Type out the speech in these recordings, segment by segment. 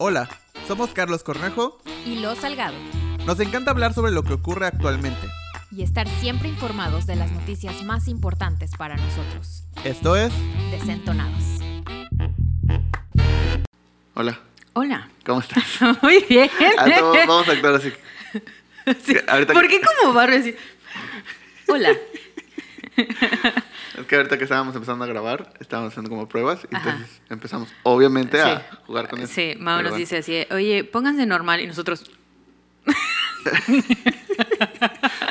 Hola, somos Carlos Cornejo y Lo Salgado. Nos encanta hablar sobre lo que ocurre actualmente. Y estar siempre informados de las noticias más importantes para nosotros. Esto es Desentonados. Hola, Hola. ¿cómo estás? Muy bien. Ah, no, vamos a actuar así. Sí. ahorita ¿Por qué como barro así? Hola. Es que ahorita que estábamos empezando a grabar, estábamos haciendo como pruebas y entonces empezamos, obviamente, a jugar con eso. Sí, Mau nos bueno. dice así, oye, pónganse normal y nosotros...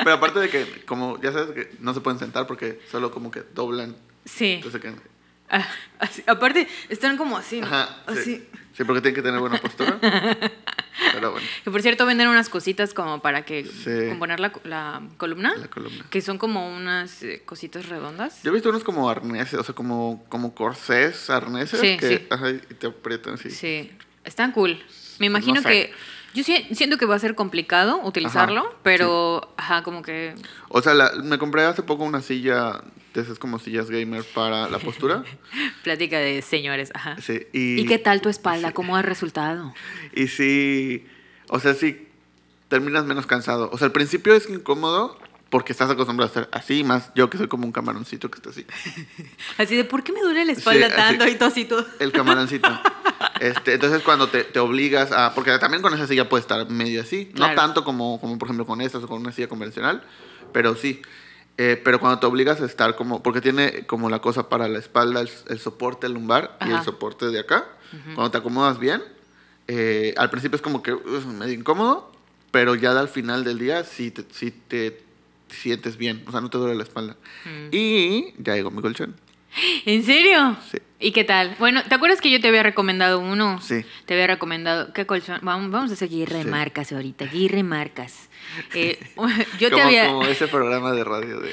Pero aparte de que, como ya sabes que no se pueden sentar porque solo como que doblan. Sí. Entonces que... Ah, así. Aparte, están como así, ¿no? Ajá, Así. Sí. Sí, porque tienen que tener buena postura. Pero bueno, Que por cierto venden unas cositas como para que Sí. componer la, la columna. la columna. Que son como unas eh, cositas redondas. Yo he visto unos como arneses, o sea, como, como corsés, arneses, Sí, que sí. ajá, y te aprietan así. Sí, están cool. Me imagino No sé. que. Yo sí- siento que va a ser complicado utilizarlo, Ajá, pero. Ajá, como que. O sea, la- me compré hace poco una silla, de esas como sillas gamer para la postura. Plática de señores, ajá. Sí, y, ¿Y qué tal tu espalda? ¿Cómo ha resultado? Y sí, o sea, sí, terminas menos cansado. O sea, al principio es incómodo porque estás acostumbrado a estar así, más yo que soy como un camaroncito que está así. Así de, ¿por qué me duele la espalda Sí, tanto? así. Y todo así todo. El camaroncito. Este, entonces cuando te, te obligas a... Porque también con esa silla puedes estar medio así. Claro. No tanto como, como, por ejemplo, con estas o con una silla convencional, pero sí. Eh, pero cuando te obligas a estar como... Porque tiene como la cosa para la espalda, el, el soporte lumbar y Ajá. el soporte de acá. Cuando te acomodas bien, eh, al principio es como que uf, medio incómodo, pero ya al final del día sí te, sí te sientes bien. O sea, no te duele la espalda. Mm. Y ya llegó mi colchón. ¿En serio? Sí. ¿Y qué tal? Bueno, ¿te acuerdas que yo te había recomendado uno? Sí. Te había recomendado. ¿Qué colchón? Vamos, vamos a hacer guirre Sí. marcas ahorita, guirre marcas. Eh, yo te como, había. como ese programa de radio de...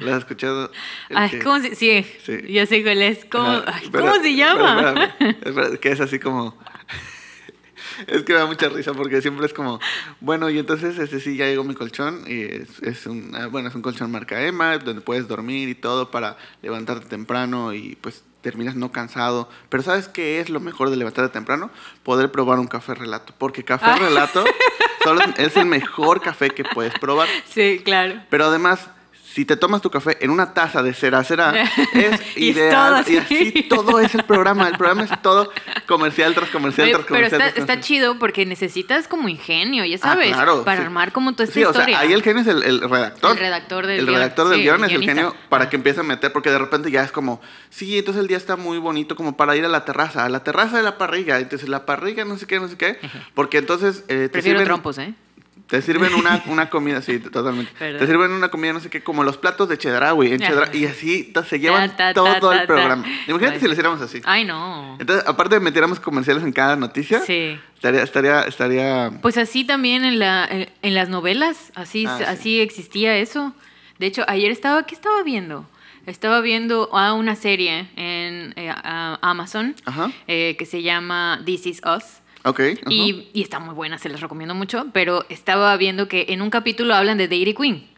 ¿Lo has escuchado? El Ay, que- ¿cómo se, sí, Sí. yo sé cuál es. ¿Cómo, ay, pero- ¿cómo se llama? pero espérame, que es así como... es que me da mucha risa porque siempre es como... Bueno, y entonces ese sí, ya llegó mi colchón y es, es un... ah, Bueno, es un colchón marca Emma donde puedes dormir y todo para levantarte temprano y pues terminas no cansado. Pero ¿sabes qué es lo mejor de levantarte temprano? Poder probar un café relato. Porque café Ah. relato solo es el mejor café que puedes probar. Sí, claro. Pero además, si te tomas tu café en una taza de cera cera, es Y es ideal. todo y así. así todo es el programa. El programa es todo comercial tras comercial Oye, tras pero comercial. está, tras está chido porque necesitas como ingenio, ya Ah, sabes, claro, para sí. armar como toda esta Sí, o historia. sea, ahí el genio es el, el redactor. El redactor del El guion, redactor del sí, guion es el genio para Ah. que empiece a meter, porque de repente ya es como, sí, entonces el día está muy bonito como para ir a la terraza, a la terraza de la parrilla, entonces la parrilla no sé qué, no sé qué, porque entonces eh, te Prefiero sirven, trompos, ¿eh? Te sirven una, una comida, sí, totalmente, te sirven una comida no sé qué, como los platos de en. Chedraui, y así se llevan Ta, ta, todo ta, el programa. Imagínate Ay. si lo hiciéramos así. Ay, no. Entonces, aparte de metiéramos comerciales en cada noticia, Sí. estaría, estaría, estaría... Pues así también en, la, en, en las novelas, así, Ah, sí. así existía eso. De hecho, ayer estaba, ¿qué estaba viendo? Estaba viendo a una serie en eh, a- Amazon eh, que se llama This Is Us. Ok. ajá. Y, y está muy buena, se las recomiendo mucho. Pero estaba viendo que en un capítulo hablan de Dairy Queen.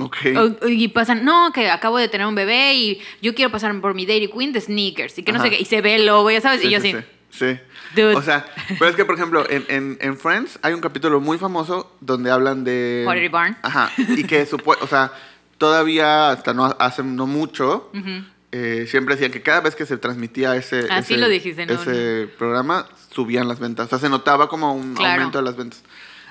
Ok. O- y pasan, no, que acabo de tener un bebé y yo quiero pasar por mi Dairy Queen de sneakers. Y que no sé qué. Y se ve el logo, ya sabes. Sí, y yo sí, así. Sí. sí. Dude. O sea, pero es que, por ejemplo, en, en, en Friends hay un capítulo muy famoso donde hablan de... Pottery Barn. Ajá. Y que, supo- o sea, todavía hasta no hace no mucho, eh, siempre decían que cada vez que se transmitía ese, sí ese, lo dijiste, ¿no? ese programa, subían las ventas. O sea, se notaba como un Claro. aumento de las ventas.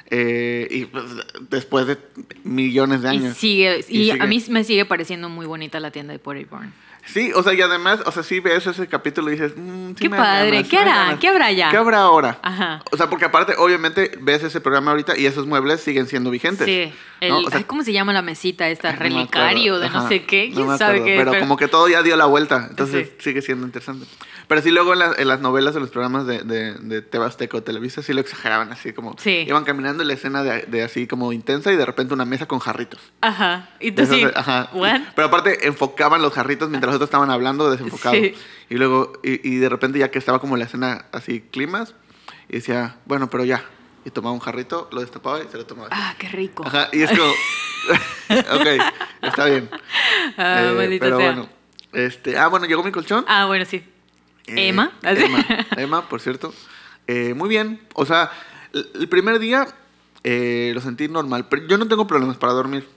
Eh, y pues, después de millones de Y años. sigue, y, Y a mí me sigue pareciendo muy bonita la tienda de Pottery Barn. Sí, o sea, y además, o sea, sí ves ese capítulo y dices, mm, sí Qué me padre, ganas, ¿qué hará? ¿Qué habrá ya? ¿Qué habrá ahora? Ajá. O sea, porque aparte, obviamente, ves ese programa ahorita y esos muebles siguen siendo vigentes. Sí. El, ¿no? O sea, ¿Cómo se llama la mesita esta? no Relicario de no Ajá, sé qué. no ¿Quién me sabe qué? Pero, Pero- como que todo ya dio la vuelta, entonces Sí. sigue siendo interesante. Pero sí, luego en, la- en las novelas, en los programas de, de, de Tebasteca o Televisa, sí lo exageraban así, como Sí. iban caminando en la escena de, de así como intensa y de repente una mesa con jarritos. Ajá. Y tú sí. ajá. ¿What? Pero aparte enfocaban los jarritos mientras los estaban hablando desenfocados. Sí. Y luego, y, y de repente ya que estaba como la escena así, climas, y decía, bueno, pero ya. Y tomaba un jarrito, lo destapaba y se lo tomaba. Ah, qué rico. Ajá, y es como, ok, está bien. Ah, Eh, pero sea. bueno, este, ah, bueno, llegó mi colchón. Ah, bueno, sí. Eh, Emma. Emma, Emma, por cierto. Eh, muy bien. O sea, el, primer día eh, lo sentí normal, pero yo no tengo problemas para dormir.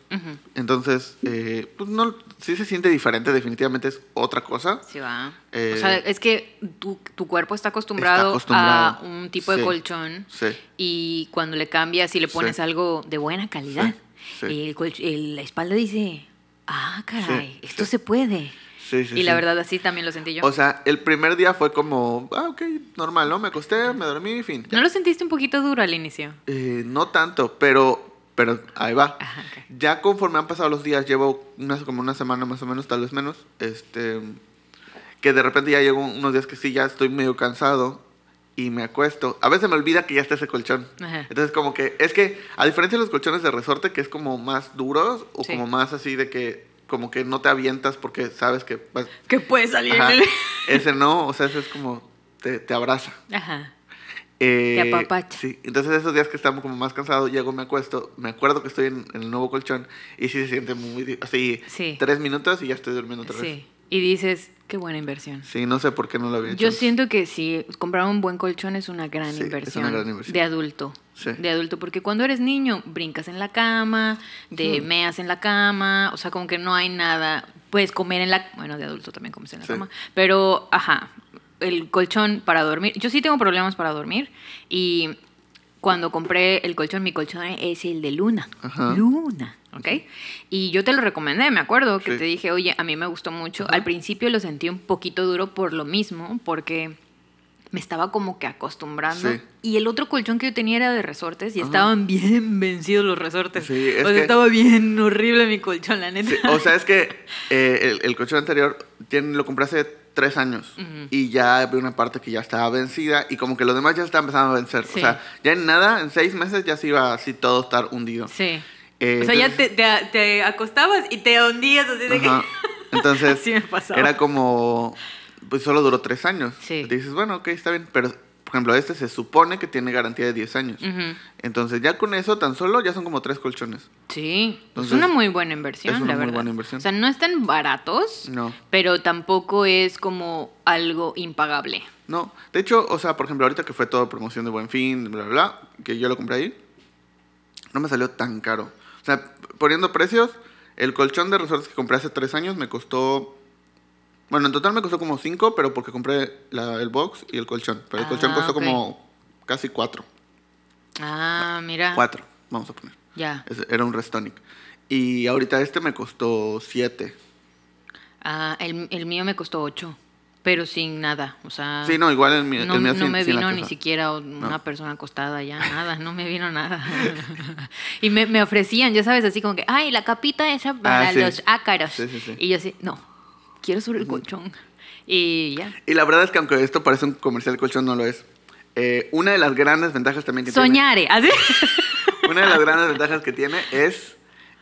Entonces, eh, pues no, sí se siente diferente, definitivamente es otra cosa. Sí, va. Eh, o sea, es que tu, tu cuerpo está acostumbrado, acostumbrado. a un tipo de Sí. colchón Sí. y cuando le cambias y le pones Sí. algo de buena calidad. El el- la espalda dice, ah, caray, esto se puede. Sí, sí, y la sí. verdad así también lo sentí yo. O sea, el primer día fue como, ah, ok, normal, ¿no? Me acosté, me dormí, fin. ya. ¿No lo sentiste un poquito duro al inicio? Eh, no tanto, pero, pero ahí va. Ajá. Ya conforme han pasado los días, llevo unas, como una semana más o menos, tal vez menos, este, que de repente ya llego unos días que sí, ya estoy medio cansado y me acuesto. A veces me olvida que ya está ese colchón. Ajá. Entonces como que, es que a diferencia de los colchones de resorte, que es como más duros o Sí. como más así de que, como que no te avientas porque sabes que vas... Que puede salir Ajá. Ese no, o sea, ese es como, te, te abraza. Ajá. Eh, Te apapacha. Sí, entonces esos días que estamos como más cansados, llego, me acuesto, me acuerdo que estoy en, en el nuevo colchón y sí se siente muy... Así, Sí. tres minutos y ya estoy durmiendo otra vez. Sí. Y dices, qué buena inversión. Sí, no sé por qué no lo había hecho. Yo siento que sí, comprar un buen colchón es una gran, Sí, es una inversión, gran inversión. de adulto. Sí. De adulto, porque cuando eres niño brincas en la cama, te meas en la cama, o sea, como que no hay nada. Puedes comer en la... Bueno, de adulto también comes en la Sí. cama. Pero, ajá, el colchón para dormir. Yo sí tengo problemas para dormir y cuando compré el colchón, mi colchón es el de Luna. Ajá. Luna, ¿ok? Y yo te lo recomendé, me acuerdo, que Sí. te dije, oye, a mí me gustó mucho. Al principio lo sentí un poquito duro por lo mismo, porque me estaba como que acostumbrando. Sí. Y el otro colchón que yo tenía era de resortes y Ajá. estaban bien vencidos los resortes. Sí, es o sea, que- estaba bien horrible mi colchón, la neta. Sí, o sea, es que eh, el, el colchón anterior tiene, lo compré hace tres años y ya había una parte que ya estaba vencida y como que los demás ya estaban empezando a vencer. Sí. O sea, ya en nada, en seis meses ya se iba así todo estar hundido. Sí. Eh, o sea, ya te, te- te acostabas y te hundías así de que... Entonces, Así me pasaba. era como, pues solo duró tres años. Sí. Y dices, bueno, ok, está bien, pero, por ejemplo, este se supone que tiene garantía de 10 años. Entonces, ya con eso, tan solo, ya son como tres colchones. Sí, Entonces, es una muy buena inversión, es una la muy verdad. buena inversión. O sea, no están baratos, No. pero tampoco es como algo impagable. No, de hecho, o sea, por ejemplo, ahorita que fue todo promoción de Buen Fin, bla, bla, bla, que yo lo compré ahí, no me salió tan caro. O sea, poniendo precios, el colchón de resortes que compré hace tres años me costó... Bueno, en total me costó como cinco, pero porque compré la- el box y el colchón. Pero el colchón Ah, costó ok. como casi cuatro. Ah, mira. Cuatro, vamos a poner. Ya. Era un Restonic. Y ahorita este me costó siete. Ah, el, el mío me costó ocho, pero sin nada. O sea, Sí, no, igual el mío, no, el mío no sin- me sin vino ni siquiera una persona acostada ya, nada, no me vino nada. y me, me ofrecían, ya sabes, así como que, ay, la capita esa para Ah, sí. los ácaros. Sí, sí, sí. Y yo así, no, quiero sobre el colchón. Y ya. Y la verdad es que aunque esto parece un comercial de colchón, no lo es. Eh, una de las grandes ventajas también que Soñare, así. tiene... Una de las grandes ventajas que tiene es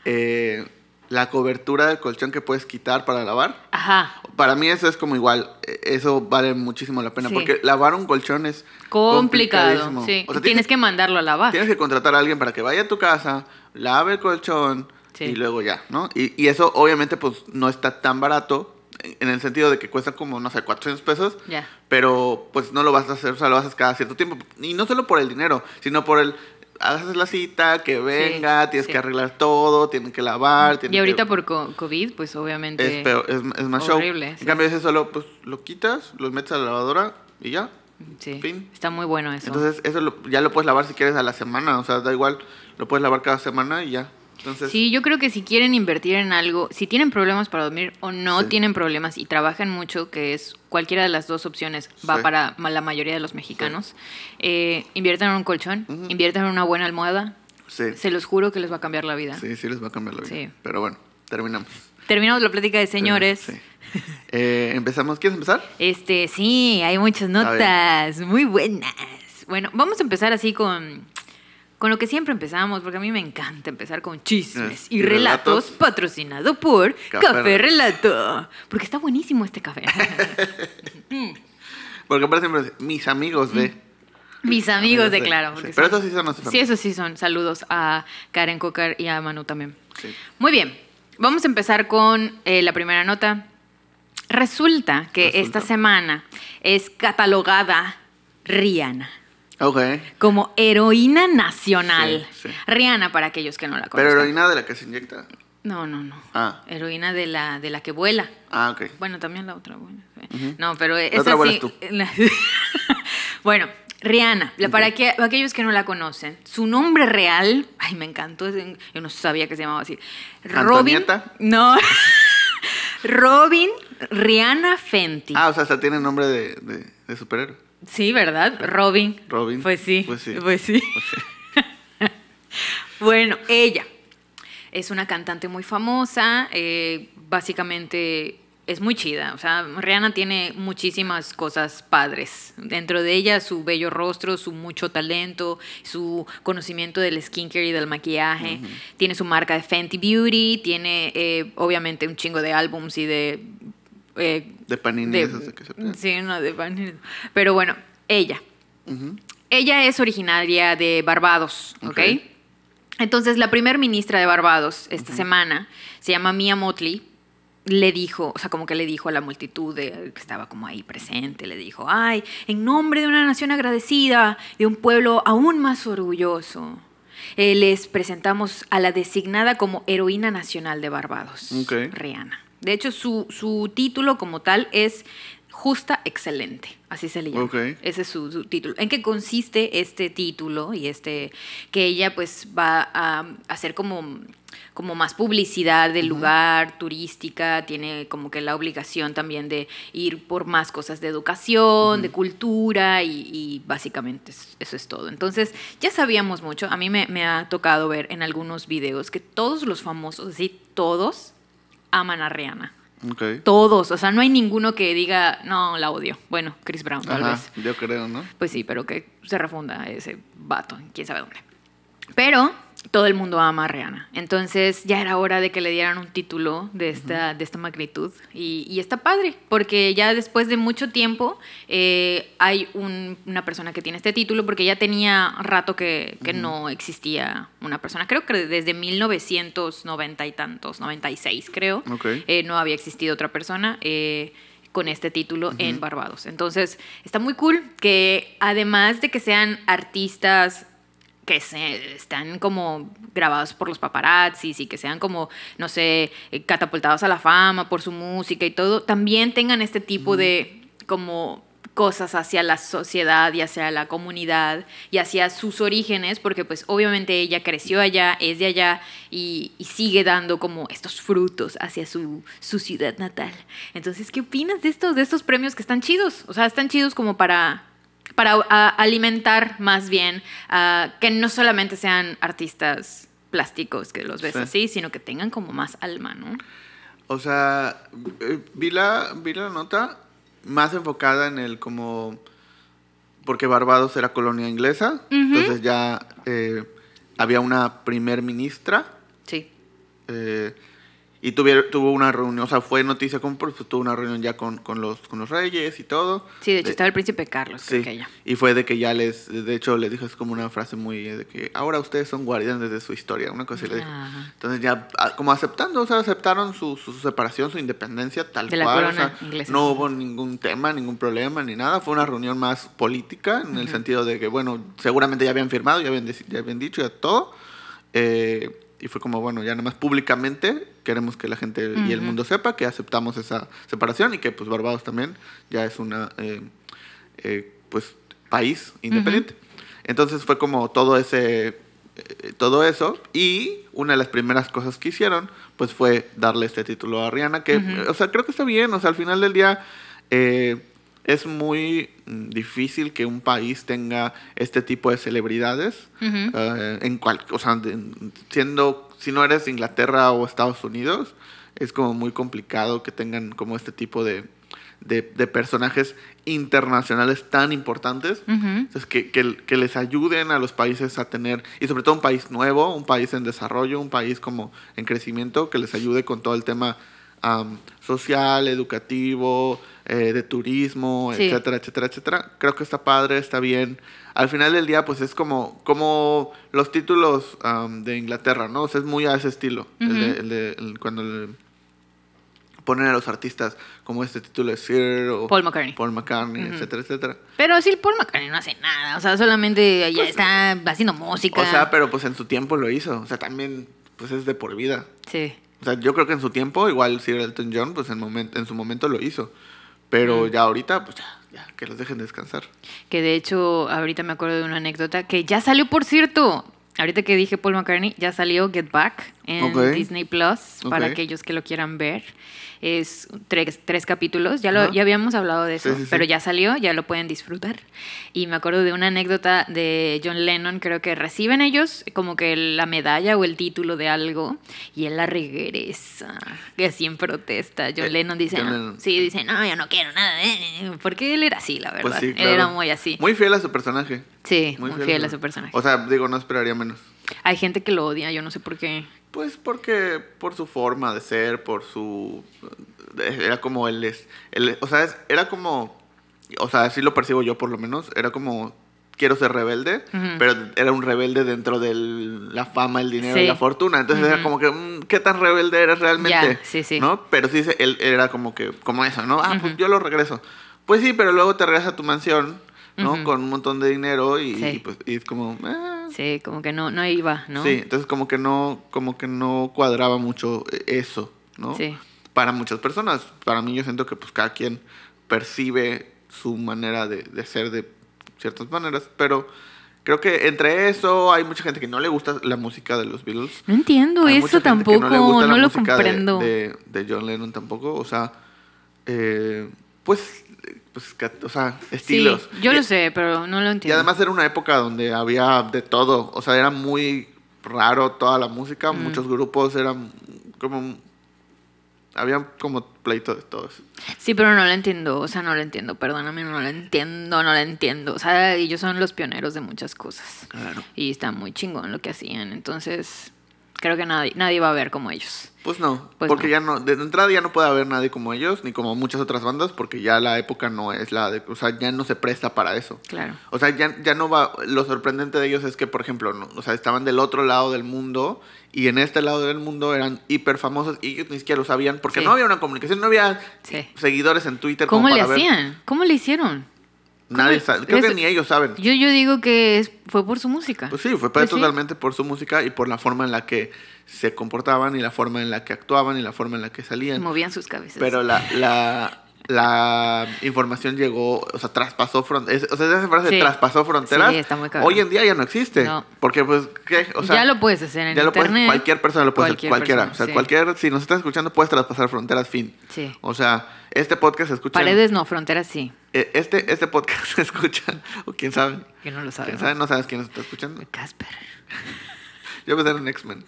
eh, la cobertura del colchón que puedes quitar para lavar. Ajá. Para mí eso es como igual. eh, Eso vale muchísimo la pena. Sí. Porque lavar un colchón es Complicado, sí. O sea, tienes que mandarlo a lavar. Tienes que contratar a alguien para que vaya a tu casa, lave el colchón Sí. y luego ya, ¿no? Y, y eso obviamente pues no está tan barato en el sentido de que cuesta como, no sé, 400 pesos. Ya. Pero pues no lo vas a hacer, o sea, lo haces cada cierto tiempo. Y no solo por el dinero, sino por el... Haces la cita, que venga, tienes sí. que arreglar todo, tienen que lavar. tienen Y ahorita que- por co- COVID, pues obviamente... Es, peor, es, es más horrible, show. sí. En cambio ese solo, pues lo quitas, lo metes a la lavadora y ya. Sí, fin. está muy bueno eso. Entonces eso lo- ya lo puedes lavar si quieres a la semana, o sea, da igual, lo puedes lavar cada semana y ya. Entonces, Sí, yo creo que si quieren invertir en algo, si tienen problemas para dormir o no Sí. tienen problemas y trabajan mucho, que es cualquiera de las dos opciones, va Sí. para la mayoría de los mexicanos, eh, inviertan en un colchón, inviertan en una buena almohada, se los juro que les va a cambiar la vida. sí, sí les va a cambiar la vida. Sí. Pero bueno, terminamos. Terminamos la plática de señores. Sí. Eh, empezamos, ¿quieres empezar? Este, sí, hay muchas notas muy buenas. Bueno, vamos a empezar así con, con lo que siempre empezamos, porque a mí me encanta empezar con chismes Es- y, y relatos, relatos. patrocinado por Café Café, Relato. Porque está buenísimo este café. Porque aparte siempre mis amigos de... Mis amigos de Claro. sí. Pero esos sí son nuestros Sí, esos sí son. Saludos a Karen Cocar y a Manu también. Sí. Muy bien, vamos a empezar con eh, la primera nota. Resulta que Resulta. esta semana es catalogada Rihanna. Como heroína nacional. Sí, sí. Rihanna, para aquellos que no la Pero conozcan. heroína de la que se inyecta. No, no, no. Ah. Heroína de la, de la que vuela. Ah, ok. Bueno, también la otra. bueno, sí. No, pero La esa otra vuelas sí- tú. la- bueno, Rihanna, la- para que, aquellos que no la conocen, su nombre real, ay, me encantó, yo no sabía que se llamaba así. Robin. ¿Antonieta? No. Robin Rihanna Fenty. Ah, o sea, hasta tiene nombre de, de, de superhéroe. Sí, ¿verdad? Robin. Robin. Pues sí. Pues sí. Pues sí. Pues sí. Bueno, ella es una cantante muy famosa, eh, básicamente es muy chida, o sea, Rihanna tiene muchísimas cosas padres. Dentro de ella su bello rostro, su mucho talento, su conocimiento del skincare y del maquillaje, tiene su marca de Fenty Beauty, tiene eh, obviamente un chingo de álbums y de... eh, De panini de- esas de que se pegan. Sí, no, de Panini. Pero bueno, ella. Ella es originaria de Barbados, ¿ok? Entonces, la primer ministra de Barbados esta semana se llama Mia Motley. Le dijo, o sea, como que le dijo a la multitud de- que estaba como ahí presente, le dijo, ay, en nombre de una nación agradecida, de un pueblo aún más orgulloso, eh, les presentamos a la designada como heroína nacional de Barbados. Rihanna. De hecho, su, su título como tal es Justa Excelente, así se le llama. Ok. Ese es su, su título. ¿En qué consiste este título? Y este, que ella pues va a hacer como, como más publicidad del lugar, turística, tiene como que la obligación también de ir por más cosas de educación, de cultura y, y básicamente es- eso es todo. Entonces ya sabíamos mucho, a mí me, me ha tocado ver en algunos videos que todos los famosos, así todos, aman a Rihanna. Ok. Todos, o sea, no hay ninguno que diga, no, la odio. Bueno, Chris Brown tal Ajá, vez. yo creo, ¿no? Pues sí, pero que se refunda ese vato, quién sabe dónde. Pero todo el mundo ama a Rihanna. Entonces ya era hora de que le dieran un título de esta, de esta magnitud. Y, y está padre, porque ya después de mucho tiempo eh, hay un- una persona que tiene este título, porque ya tenía rato que, que no existía una persona. Creo que desde 1990 y tantos, 96 creo, Ok. eh, no había existido otra persona. eh, con este título en Barbados. Entonces, está muy cool que además de que sean artistas que se están como grabados por los paparazzis y que sean como, no sé, eh, catapultados a la fama por su música y todo, también tengan este tipo de como cosas hacia la sociedad y hacia la comunidad y hacia sus orígenes, porque pues obviamente ella creció allá, es de allá y, y sigue dando como estos frutos hacia su, su ciudad natal. Entonces, ¿qué opinas de estos, de estos premios que están chidos? O sea, están chidos como para para a- alimentar más bien a que no solamente sean artistas plásticos que los ves Sí. así, sino que tengan como más alma, ¿no? O sea, eh, vi la, vi la nota más enfocada en el como... Porque Barbados era colonia inglesa, entonces ya eh, había una primer ministra Sí. eh, y tuvier- tuvo una reunión, o sea, fue noticia como pues, tuvo una reunión ya con, con, los, con los reyes y todo. Sí, de hecho De- estaba el príncipe Carlos, creo Sí, que ella. y fue de que ya les, de hecho le dijo, es como una frase muy eh, de que ahora ustedes son guardianes de su historia, una cosa así le dijo. Entonces ya ah, como aceptando, o sea, aceptaron su, su separación, su independencia tal De la cual. o corona sea, inglesa. no hubo ningún tema, ningún problema, ni nada. Fue una reunión más política, en el sentido de que, bueno, seguramente ya habían firmado, ya habían, ya habían dicho, ya todo. Eh, y fue como, bueno, ya nada más públicamente queremos que la gente y el mundo sepa que aceptamos esa separación y que pues Barbados también ya es una, eh, eh, pues, país independiente. Entonces fue como todo ese, eh, todo eso y una de las primeras cosas que hicieron pues fue darle este título a Rihanna, que, o sea, creo que está bien, o sea, al final del día eh, es muy mm, difícil que un país tenga este tipo de celebridades, eh, en cual, o sea, siendo, si no eres Inglaterra o Estados Unidos, es como muy complicado que tengan como este tipo de, de, de personajes internacionales tan importantes. Entonces, que, que, que les ayuden a los países a tener, y sobre todo un país nuevo, un país en desarrollo, un país como en crecimiento, que les ayude con todo el tema social, educativo, eh, de turismo, Sí. etcétera, etcétera, etcétera. Creo que está padre, está bien. Al final del día, pues es como, como los títulos de Inglaterra, ¿no? O sea, es muy a ese estilo. el de- Ujú. el de- el- cuando ponen a los artistas como este título de Sir o Paul McCartney. Paul McCartney, etcétera, etcétera. Pero sí, Paul McCartney no hace nada. O sea, solamente ya está haciendo música. Pues, O sea, pero pues en su tiempo lo hizo. O sea, también pues es de por vida. Sí. O sea, yo creo que en su tiempo, igual Sir Elton John, pues en, momen- en su momento lo hizo. Pero ya ahorita, pues ya, ya, que los dejen descansar. Que de hecho, ahorita me acuerdo de una anécdota que ya salió, por cierto. Ahorita que dije Paul McCartney, ya salió Get Back en Ok. Disney Plus para Ok. aquellos que lo quieran ver. Es tres, tres capítulos, ya, lo, Ajá. ya habíamos hablado de eso, Sí, sí, sí. pero ya salió, ya lo pueden disfrutar. Y me acuerdo de una anécdota de John Lennon, creo que reciben ellos como que la medalla o el título de algo y él la regresa, que así en protesta. John Eh, Lennon dice, John "No". Lennon. sí, dice, no, yo no quiero nada, eh", porque él era así, la verdad. Pues sí, Él era muy así. Muy fiel a su personaje. Sí, muy, fiel a su personaje. O sea, digo, no esperaría menos. Hay gente que lo odia, yo no sé por qué. Pues porque por su forma de ser, por su... Era como él es... él- o sea, es- era como... O sea, así lo percibo yo por lo menos. Era como... Quiero ser rebelde, pero era un rebelde dentro de la fama, el dinero Sí. y la fortuna. Entonces era como que, mm, ¿qué tan rebelde eres realmente? Ya, sí, sí. ¿No? Pero sí, él era como que, como eso, ¿no? Ah, pues yo lo regreso. Pues sí, pero luego te regresas a tu mansión, ¿no? Con un montón de dinero y, Sí. y pues y es como... ah, Sí, como que no, no iba, ¿no? Sí, entonces como que no, como que no cuadraba mucho eh, eso, ¿no? Sí. Para muchas personas. Para mí yo siento que pues cada quien percibe su manera de, de ser de ciertas maneras, pero creo que entre eso hay mucha gente que no le gusta la música de los Beatles. No entiendo Hay eso tampoco, no, le gusta no, la lo de- comprendo. De, de John Lennon tampoco, o sea, eh, pues, pues, o sea, estilos. Sí, yo Y- lo sé, pero no lo y entiendo. además era una época donde había de todo. O sea, era muy raro toda la música. Mm. Muchos grupos eran como. Había como pleito de todo eso. Sí, pero no lo entiendo, o sea, no lo entiendo, perdóname, no lo entiendo, no lo entiendo. O sea, ellos son los pioneros de muchas cosas. Claro. Y está muy chingón lo que hacían, entonces creo que nadie, nadie va a ver como ellos. Pues no, Pues porque no. ya no, de entrada ya no puede haber nadie como ellos, ni como muchas otras bandas, porque ya la época no es la de, o sea, ya no se presta para eso. Claro. O sea, ya, ya no va, lo sorprendente de ellos es que, por ejemplo, no, o sea, estaban del otro lado del mundo y en este lado del mundo eran hiper famosos y ellos ni siquiera lo sabían porque Sí. no había una comunicación, no había Sí. seguidores en Twitter. ¿Cómo como le para ver. hacían? ¿Cómo le hicieron? Nadie sabe, creo Es- que ni ellos saben. Yo, yo digo que es- fue por su música. Pues sí, fue Pues sí. totalmente por su música y por la forma en la que se comportaban y la forma en la que actuaban y la forma en la que salían. Movían sus cabezas. Pero la, la, la información llegó, o sea, traspasó fronteras. O sea, esa frase Sí. traspasó fronteras. Sí, está muy. Hoy en día ya no existe. No. Porque, pues, ¿qué? O sea, ya lo puedes hacer en ya lo puedes- internet. cualquier persona lo puede Cualquier hacer, cualquiera. persona, o sea, sí. cualquier, si nos estás escuchando, puedes traspasar fronteras, fin. Sí. O sea, este podcast se escucha. en- Paredes no, fronteras sí. eh, este, este podcast se escucha, o quién sabe. Que no lo sabes. ¿Quién sabe? No sabes quién nos está escuchando. Casper. Yo pensé en un X-Men.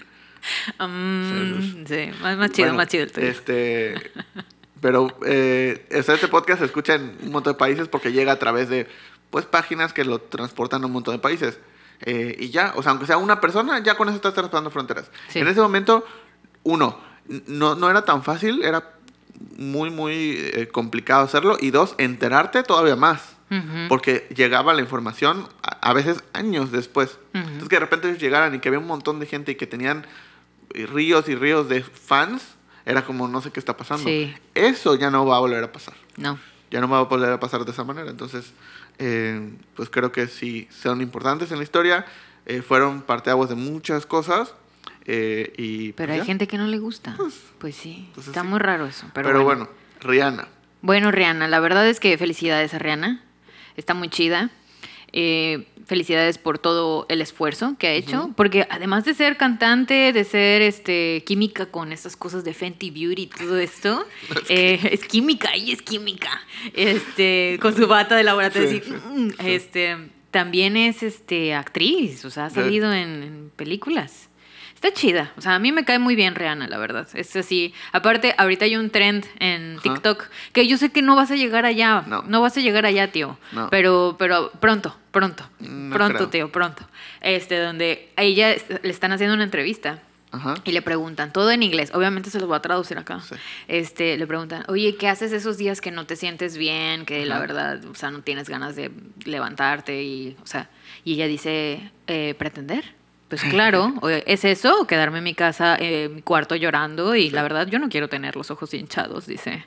Mm, sí, más, más chido, Bueno, más chido el tuyo. Este, pero eh, sea, este podcast se escucha en un montón de países porque llega a través de pues páginas que lo transportan a un montón de países. Eh, y ya, o sea, aunque sea una persona, ya con eso estás traspasando fronteras. Sí. En ese momento, uno, no, no era tan fácil, era muy, muy eh, complicado hacerlo. Y dos, enterarte todavía más. Porque llegaba la información a, a veces años después. Entonces que de repente ellos llegaran y que había un montón de gente y que tenían eh, ríos y ríos de fans, era como no sé qué está pasando. Sí. Eso ya no va a volver a pasar. No. Ya no va a volver a pasar de esa manera. Entonces, eh, pues creo que sí son importantes en la historia. eh, fueron parteaguas de muchas cosas. eh, y Pero pues hay ya. gente que no le gusta. Pues- Pues, sí. pues Está así. muy raro eso. Pero, Pero, bueno. bueno, Rihanna. Bueno, Rihanna, la verdad es que felicidades a Rihanna. Está muy chida. Eh, felicidades por todo el esfuerzo que ha hecho. Porque además de ser cantante, de ser este química con estas cosas de Fenty Beauty y todo esto, eh, es química, y es química. Este, con su bata de laboratorio. Sí, así, sí, mm, este, también es este actriz, o sea, ha salido en, en películas. Está chida. O sea, a mí me cae muy bien Rihanna, la verdad. Es así. Aparte, ahorita hay un trend en Ajá. TikTok que yo sé que no vas a llegar allá. No. No, vas a llegar allá, tío. No. Pero, pero pronto, pronto. No pronto, creo. tío, pronto. Este, donde a ella le están haciendo una entrevista. Ajá. Y le preguntan, todo en inglés, obviamente se los voy a traducir acá. Sí. Este, le preguntan, oye, ¿qué haces esos días que no te sientes bien? Que la verdad, o sea, no tienes ganas de levantarte y, o sea, y ella dice, eh, pretender. Pues claro, es eso, o quedarme en mi casa, eh, en mi cuarto llorando y la verdad yo no quiero tener los ojos hinchados, dice.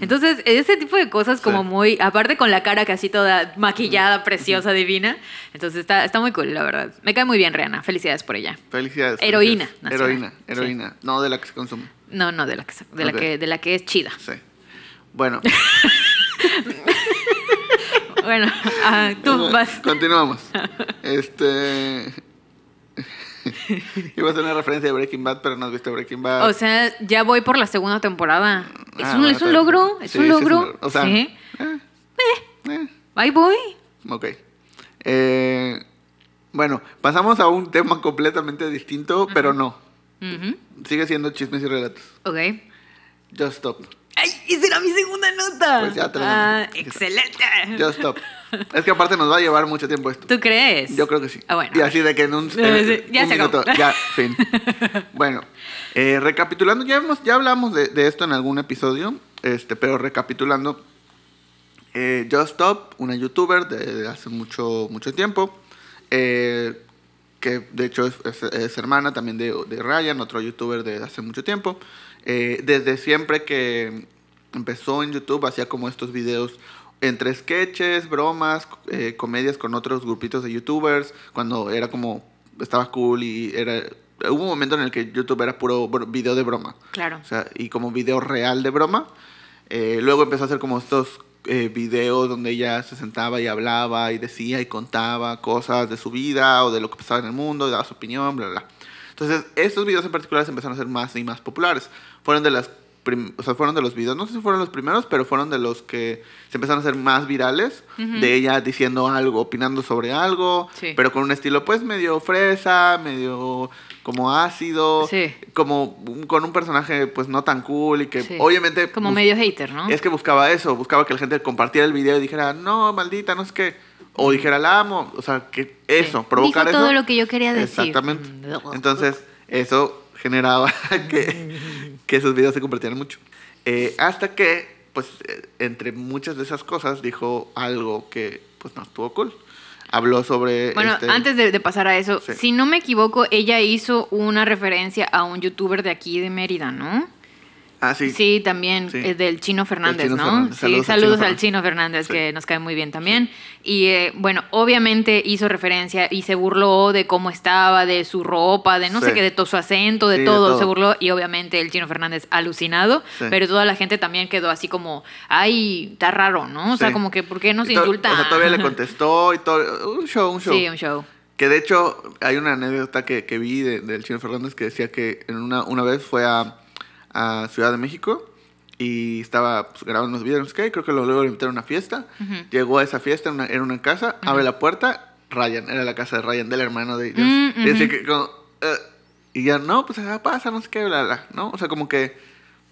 Entonces, ese tipo de cosas como Sí. muy, aparte con la cara casi toda maquillada, preciosa, divina. Entonces está, está muy cool, la verdad. Me cae muy bien, Rihanna. Felicidades por ella. Felicidades. Heroína felicidades. Heroína, heroína. No de la que se consume. No, no, de la que, de la que, de la que es chida. Sí. Bueno, Bueno, ah, tú vas. continuamos. Este. Iba a hacer una referencia de Breaking Bad, pero no has visto Breaking Bad. O sea, ya voy por la segunda temporada. Es, Ah, un, bueno, es un está- logro, es sí, un sí logro. O sea, sí. eh, eh, Ahí voy. ok. Eh, bueno, pasamos a un tema completamente distinto, pero no. Sigue siendo chismes y relatos. Ok. Just Stop. ¡Ay! ¡Esa era mi segunda nota! Pues ya te lo ah. ¡Excelente! Just Stop. Es que aparte nos va a llevar mucho tiempo esto. ¿Tú crees? Yo creo que sí. Ah, bueno. Y así de que en un, en ya un se acabó. ya, fin. Bueno, eh, recapitulando, ya, hemos, ya hablamos de, de esto en algún episodio, este, pero recapitulando, eh, Just Stop, una youtuber de, de hace mucho, mucho tiempo, eh, que de hecho es, es- es hermana también de, de Ryan, otro youtuber de hace mucho tiempo. Eh, desde siempre que empezó en YouTube hacía como estos videos entre sketches, bromas, eh, comedias con otros grupitos de youtubers, cuando era como, estaba cool y era... Hubo un momento en el que YouTube era puro video de broma. Claro. O sea, y como video real de broma. Eh, luego empezó a hacer como estos eh, videos donde ella se sentaba y hablaba y decía y contaba cosas de su vida o de lo que pasaba en el mundo, y daba su opinión, bla, bla. Entonces, estos videos en particular se empezaron a hacer más y más populares. Fueron de las o sea, fueron de los videos, no sé si fueron los primeros, pero fueron de los que se empezaron a hacer más virales, Ujú. de ella diciendo algo, opinando sobre algo, Sí. pero con un estilo pues medio fresa, medio como ácido, Sí. como con un personaje pues no tan cool y que Sí. obviamente Como medio hater, ¿no? es que buscaba eso, buscaba que la gente compartiera el video y dijera, no, maldita, no sé qué, o dijera, la amo, o sea, que eso, Sí. provocar Dijo eso. todo lo que yo quería decir. Exactamente. Mm. Entonces, eso generaba que, que esos videos se compartieran mucho. Eh, hasta que, pues, eh, entre muchas de esas cosas, dijo algo que, pues, no estuvo cool. Habló sobre... Bueno, este- antes de, de pasar a eso, Sí. si no me equivoco, ella hizo una referencia a un youtuber de aquí de Mérida, ¿no? Ah, sí. Sí, también Sí. eh, del Chino Fernández, Chino ¿no? Fernández. Sí, Saludos saludos, al Chino al Chino Fernández, Sí. que nos cae muy bien también. Y eh, bueno, obviamente hizo referencia y se burló de cómo estaba, de su ropa, de no sé qué, de todo su acento, de, Sí, de todo. todo. Se burló y obviamente el Chino Fernández alucinado, pero toda la gente también quedó así como, ay, está raro, ¿no? O sea, como que, ¿por qué nos Y to- insulta? O sea, todavía le contestó y todo. Un show, un show. Sí, un show. Que de hecho, hay una anécdota que, que vi de- del Chino Fernández que decía que en una, una vez fue a, a Ciudad de México y estaba pues, grabando unos videos, no sé qué, creo que luego le invitaron a una fiesta. Ujú. Llegó a esa fiesta, en una- era una casa, abre la puerta, Ryan, era la casa de Ryan, del hermano de ellos. Mm, y, decía ujú. que como, eh, y ya, no, pues ah, pasa, no sé qué, bla, bla, ¿no? O sea, como que...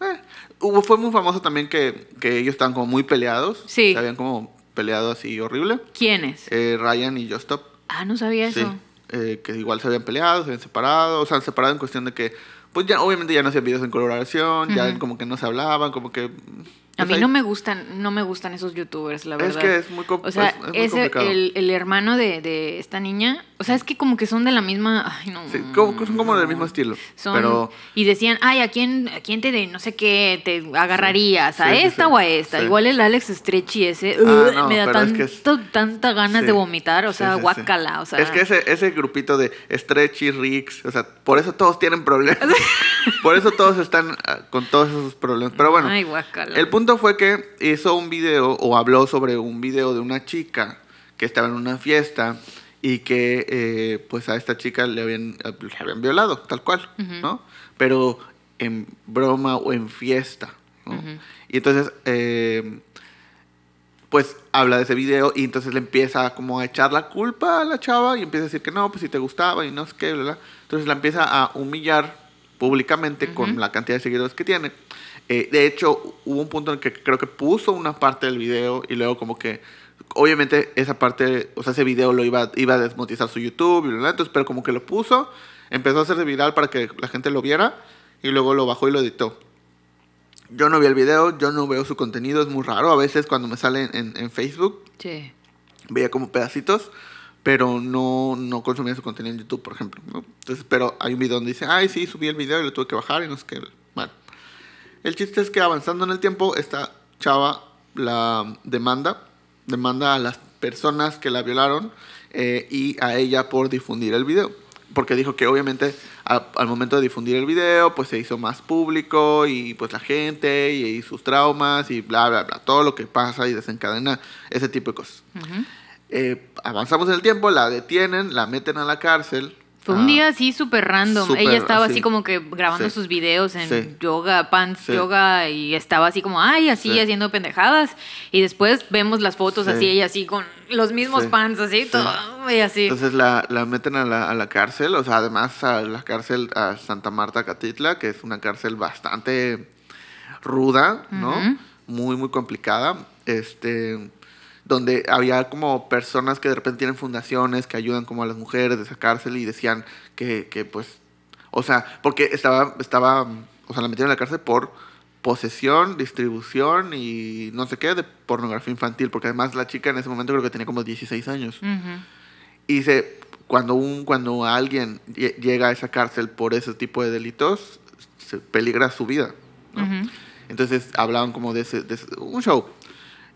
eh, hubo, fue muy famoso también que, que ellos estaban como muy peleados. Sí. Se habían como peleado así horrible. ¿Quiénes? Eh, Ryan y Just Stop. Ah, no sabía Sí, eso. eh, que igual se habían peleado, se habían separado, o sea, separado en cuestión de que, pues ya obviamente ya no hacían videos en colaboración, ya como que no se hablaban, como que... A mí no me gustan, no me gustan esos youtubers, la Es verdad. que es muy O sea, es- es complicado. el, el hermano de, de esta niña, o sea, es que como que son de la misma, ay no. Sí, como- son como del mismo estilo, Son- pero... y decían, ay, ¿a quién, a quién te de no sé qué te agarrarías? ¿A Sí, esta sí. o a esta? Igual el Alex Stretchy ese, Ah, no, me da es tanto, que es- tanta ganas de vomitar, o sea, guácala, o sea. Es que ese, ese grupito de Stretchy, Rix, o sea, por eso todos tienen problemas. por eso todos están ah, con todos esos problemas. Pero bueno, Ay, guácala. el punto fue que hizo un video o habló sobre un video de una chica que estaba en una fiesta y que eh, pues a esta chica le habían, le habían violado, tal cual, Ujú. ¿no? Pero en broma o en fiesta, ¿no? Ujú. Y entonces... eh, pues habla de ese video y entonces le empieza como a echar la culpa a la chava y empieza a decir que no, pues si te gustaba y no sé qué, bla, bla. Entonces la empieza a humillar públicamente con Ujú. la cantidad de seguidores que tiene. Eh, de hecho, hubo un punto en que creo que puso una parte del video y luego como que, obviamente esa parte, o sea, ese video lo iba, iba a desmonetizar su YouTube y bla, bla, entonces, pero como que lo puso, empezó a hacerse viral para que la gente lo viera y luego lo bajó y lo editó. Yo no vi el video, yo no veo su contenido, es muy raro. A veces cuando me sale en, en Facebook, Sí. veía como pedacitos, pero no, no consumía su contenido en YouTube, por ejemplo. ¿no? Entonces, pero hay un video donde dice, ay, sí, subí el video y lo tuve que bajar y no sé qué. El chiste es que avanzando en el tiempo, esta chava la demanda, demanda a las personas que la violaron eh, y a ella por difundir el video. Porque dijo que obviamente al momento de difundir el video, pues se hizo más público y pues la gente y, y, sus traumas y bla, bla, bla. Todo lo que pasa y desencadena ese tipo de cosas. Eh, avanzamos en el tiempo, la detienen, la meten a la cárcel. Fue un Ah, día así súper random. Ella estaba así así. como que grabando Sí. sus videos en Sí. yoga, pants, Sí. yoga, y estaba así como, ay, así Sí. haciendo pendejadas. Y después vemos las fotos Sí. así, ella así con los mismos pants, así, Sí. todo, y así. Entonces la, la meten a la, a la cárcel, o sea, además a la cárcel a Santa Marta Catitla, que es una cárcel bastante ruda, ¿no? Muy, muy complicada. Este, donde había como personas que de repente tienen fundaciones que ayudan como a las mujeres de esa cárcel y decían que, que pues, o sea, porque estaba, estaba, o sea, la metieron en la cárcel por posesión, distribución y no sé qué de pornografía infantil, porque además la chica en ese momento creo que tenía como 16 años. Ujú. Y dice, cuando, un, cuando alguien lle- llega a esa cárcel por ese tipo de delitos, se peligra su vida. ¿no? Ujú. Entonces hablaban como de, ese, de ese- un show.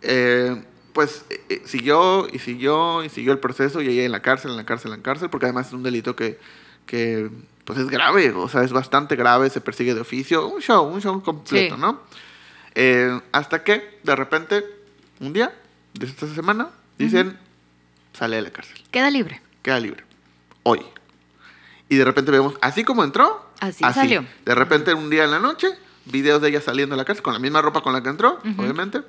Eh, pues eh, eh, siguió y siguió y siguió el proceso y ella en la cárcel, en la cárcel, en la cárcel, porque además es un delito que, que pues es grave, o sea, es bastante grave, se persigue de oficio, un show, un show completo, Sí. ¿no? Eh, hasta que de repente, un día de esta semana, dicen, sale de la cárcel Queda libre. queda libre. Hoy. Y de repente vemos, así como entró, Así salió. De repente un día en la noche, videos de ella saliendo de la casa con la misma ropa con la que entró, obviamente.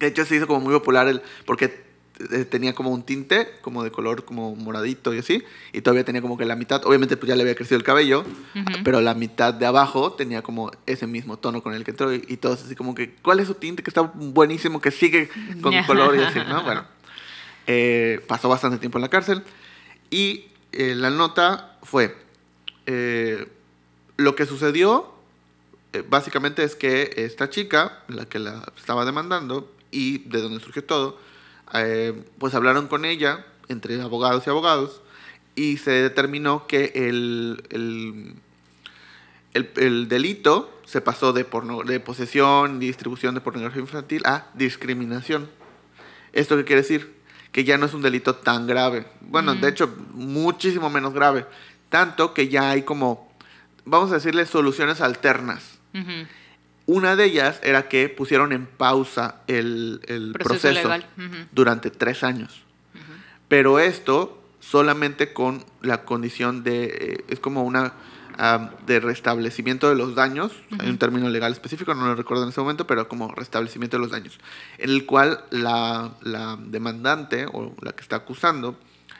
De hecho se hizo como muy popular el porque eh, tenía como un tinte como de color como moradito y así y todavía tenía como que la mitad obviamente pues ya le había crecido el cabello Ujú. pero la mitad de abajo tenía como ese mismo tono con el que entró y, y todos así como que cuál es su tinte que está buenísimo que sigue con color y así no bueno eh, pasó bastante tiempo en la cárcel y eh, la nota fue eh, lo que sucedió eh, básicamente es que esta chica, la que la estaba demandando y de donde surgió todo, eh, pues hablaron con ella, entre abogados y abogados, y se determinó que el, el, el- el delito se pasó de, porno- de posesión y distribución de pornografía infantil a discriminación. ¿Esto qué quiere decir? Que ya no es un delito tan grave. Bueno, de hecho, muchísimo menos grave. Tanto que ya hay como, vamos a decirle, soluciones alternas. Ujú. Una de ellas era que pusieron en pausa el, el Proceso proceso, legal. Durante tres años. Pero esto solamente con la condición de, eh, es como una, ah, de restablecimiento de los daños, hay un término legal específico, no lo recuerdo en ese momento, pero como restablecimiento de los daños, en el cual la, la demandante o la que está acusando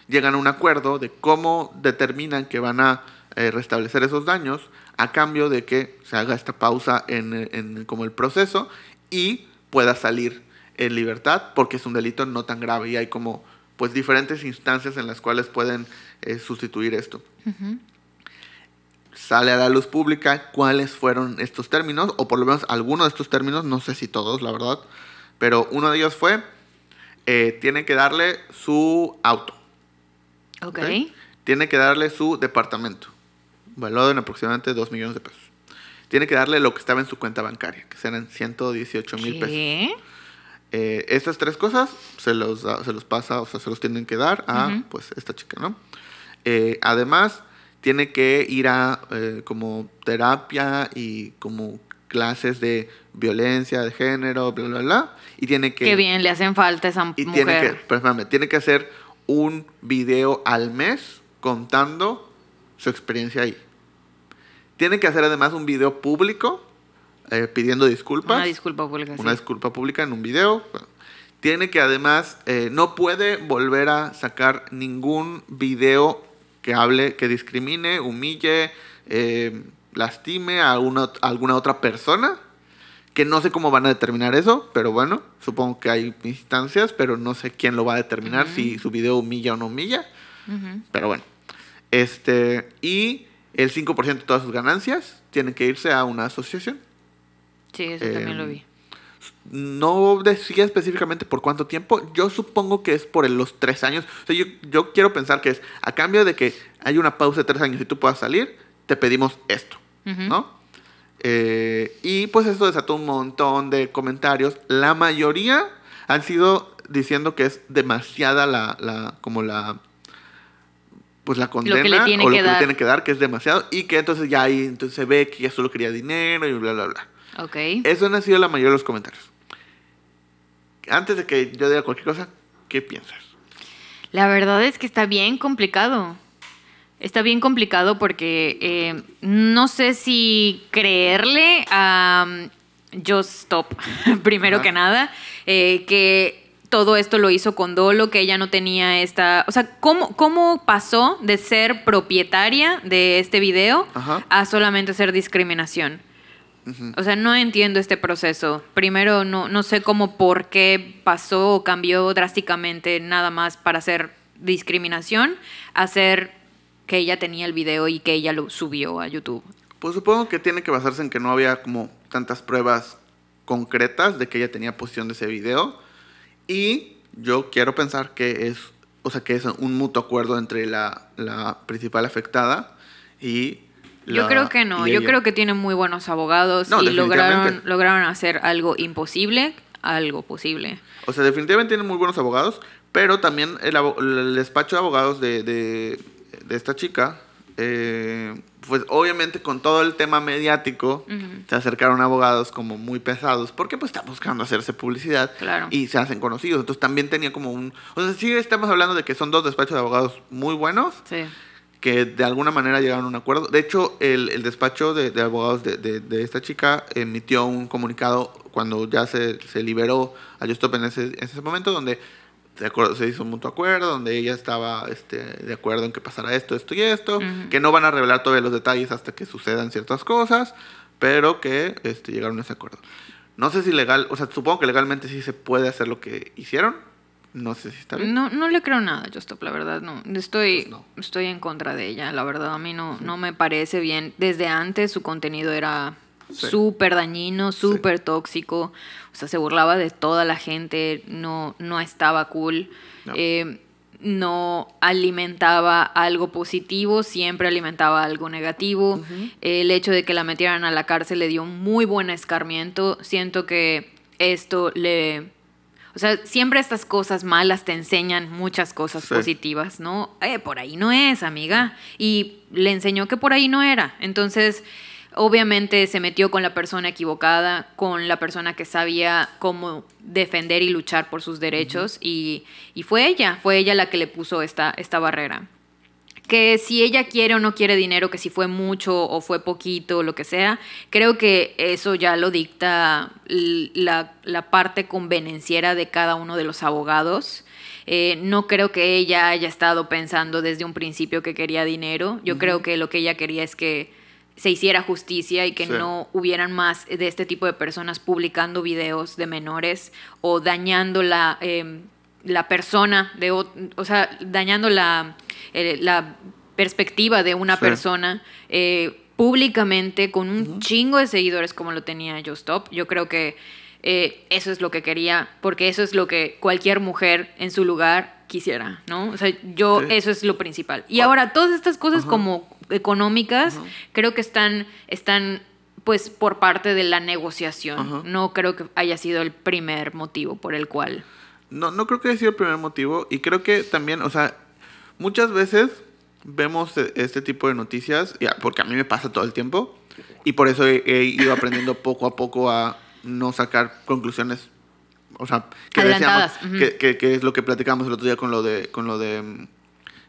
llegan a un acuerdo de cómo determinan que van a eh, restablecer esos daños a cambio de que se haga esta pausa en, en como el proceso y pueda salir en libertad porque es un delito no tan grave y hay como pues diferentes instancias en las cuales pueden eh, sustituir esto. Sale a la luz pública cuáles fueron estos términos, o por lo menos algunos de estos términos, no sé si todos, la verdad, pero uno de ellos fue, eh, tiene que darle su auto, tiene que darle su departamento, valorado en aproximadamente 2 millones de pesos. Tiene que darle lo que estaba en su cuenta bancaria, que serán 118 mil pesos. Eh, estas tres cosas se los, da- se los pasa, o sea, se los tienen que dar a Ujú. pues esta chica, ¿no? Eh, además, tiene que ir a eh, como terapia y como clases de violencia de género, bla, bla, bla. Y tiene que... Qué bien, le hacen falta a esa Y mujer. tiene que, perdóname, tiene que hacer un video al mes contando su experiencia ahí. Tiene que hacer además un video público eh, pidiendo disculpas Una disculpa pública. una sí. disculpa pública en un video. Tiene que además, eh, no puede volver a sacar ningún video que hable, que discrimine, humille, eh, lastime a, una- a alguna otra persona. Que no sé cómo van a determinar eso, pero bueno, supongo que hay instancias, pero no sé quién lo va a determinar, si su video humilla o no humilla. Pero bueno. Este, y el 5% de todas sus ganancias tienen que irse a una asociación. Sí, eso Eh, también lo vi. No decía específicamente por cuánto tiempo. Yo supongo que es por los tres años. O sea, yo, yo quiero pensar que es a cambio de que hay una pausa de tres años y tú puedas salir, te pedimos esto, ¿no? Eh, y pues esto desató un montón de comentarios. La mayoría han sido diciendo que es demasiada la, la como la pues la condena Lo o lo que le tiene que dar, que es demasiado, y que entonces ya ahí entonces se ve que ya solo quería dinero y bla, bla, bla. Ok. Eso han sido la mayoría de los comentarios. Antes de que yo diga cualquier cosa, ¿qué piensas? La verdad es que está bien complicado. Está bien complicado porque eh, no sé si creerle a um, Just Stop, primero que nada, eh, que todo esto lo hizo con dolo, que ella no tenía esta... O sea, ¿cómo, cómo pasó de ser propietaria de este video Ajá. a solamente ser discriminación? O sea, no entiendo este proceso. Primero, no, no sé cómo, por qué pasó o cambió drásticamente nada más para hacer discriminación, a hacer que ella tenía el video y que ella lo subió a YouTube. Pues supongo que tiene que basarse en que no había como tantas pruebas concretas de que ella tenía posición de ese video. Y yo quiero pensar que es, o sea, que es un mutuo acuerdo entre la, la principal afectada y Yo la- creo que no, yo ella. creo que tiene muy buenos abogados No, y lograron, lograron hacer algo imposible, algo posible. O sea, definitivamente tienen muy buenos abogados, pero también el, el despacho de abogados de, de- de esta chica, eh, pues obviamente con todo el tema mediático, se acercaron abogados como muy pesados, porque pues está buscando hacerse publicidad Claro. y se hacen conocidos. Entonces también tenía como un... O sea, sí estamos hablando de que son dos despachos de abogados muy buenos, Sí. que de alguna manera llegaron a un acuerdo. De hecho, el, el despacho de, de abogados de, de- de esta chica emitió un comunicado cuando ya se, se liberó a Justop en ese, en ese momento, donde se, acor- se hizo un mutuo acuerdo, donde ella estaba este, de acuerdo en que pasara esto, esto y esto, Ujú. que no van a revelar todavía los detalles hasta que sucedan ciertas cosas, pero que este, llegaron a ese acuerdo. No sé si legal, o sea, supongo que legalmente sí se puede hacer lo que hicieron. No sé si está bien. No, no le creo nada Justop, la verdad, no. Estoy, Pues no. estoy en contra de ella, la verdad, a mí no, no me parece bien. Desde antes su contenido era Sí. súper dañino, súper tóxico, o sea, se burlaba de toda la gente, no, no estaba cool. No. Eh, no alimentaba algo positivo, siempre alimentaba algo negativo. El hecho de que la metieran a la cárcel le dio muy buen escarmiento. Siento que esto le... O sea, siempre estas cosas malas te enseñan muchas cosas Sí. positivas, ¿no? Eh, por ahí no es, amiga. Y le enseñó que por ahí no era. Entonces, obviamente se metió con la persona equivocada, con la persona que sabía cómo defender y luchar por sus derechos. y, y fue ella, fue ella la que le puso esta, esta barrera que si ella quiere o no quiere dinero, que si fue mucho o fue poquito, lo que sea, creo que eso ya lo dicta la, la parte convenenciera de cada uno de los abogados. Eh, no creo que ella haya estado pensando desde un principio que quería dinero. Yo creo que lo que ella quería es que se hiciera justicia y que Sí. no hubieran más de este tipo de personas publicando videos de menores o dañando la, eh, la persona, de, o sea, dañando la, eh, la perspectiva de una Sí. persona eh, públicamente con un chingo de seguidores como lo tenía Yo Stop. Yo creo que eh, eso es lo que quería, porque eso es lo que cualquier mujer en su lugar quisiera, ¿no? O sea, yo, Sí. eso es lo principal. Y ahora, todas estas cosas como económicas, creo que están, están pues por parte de la negociación. Ajá. No creo que haya sido el primer motivo por el cual. No, no creo que haya sido el primer motivo. Y creo que también, o sea, muchas veces vemos e- este tipo de noticias, ya, porque a mí me pasa todo el tiempo. Y por eso he, he ido aprendiendo poco a poco a no sacar conclusiones. O sea, que decíamos, ujú. que, que- que es lo que platicamos el otro día con lo de. Con lo de mm,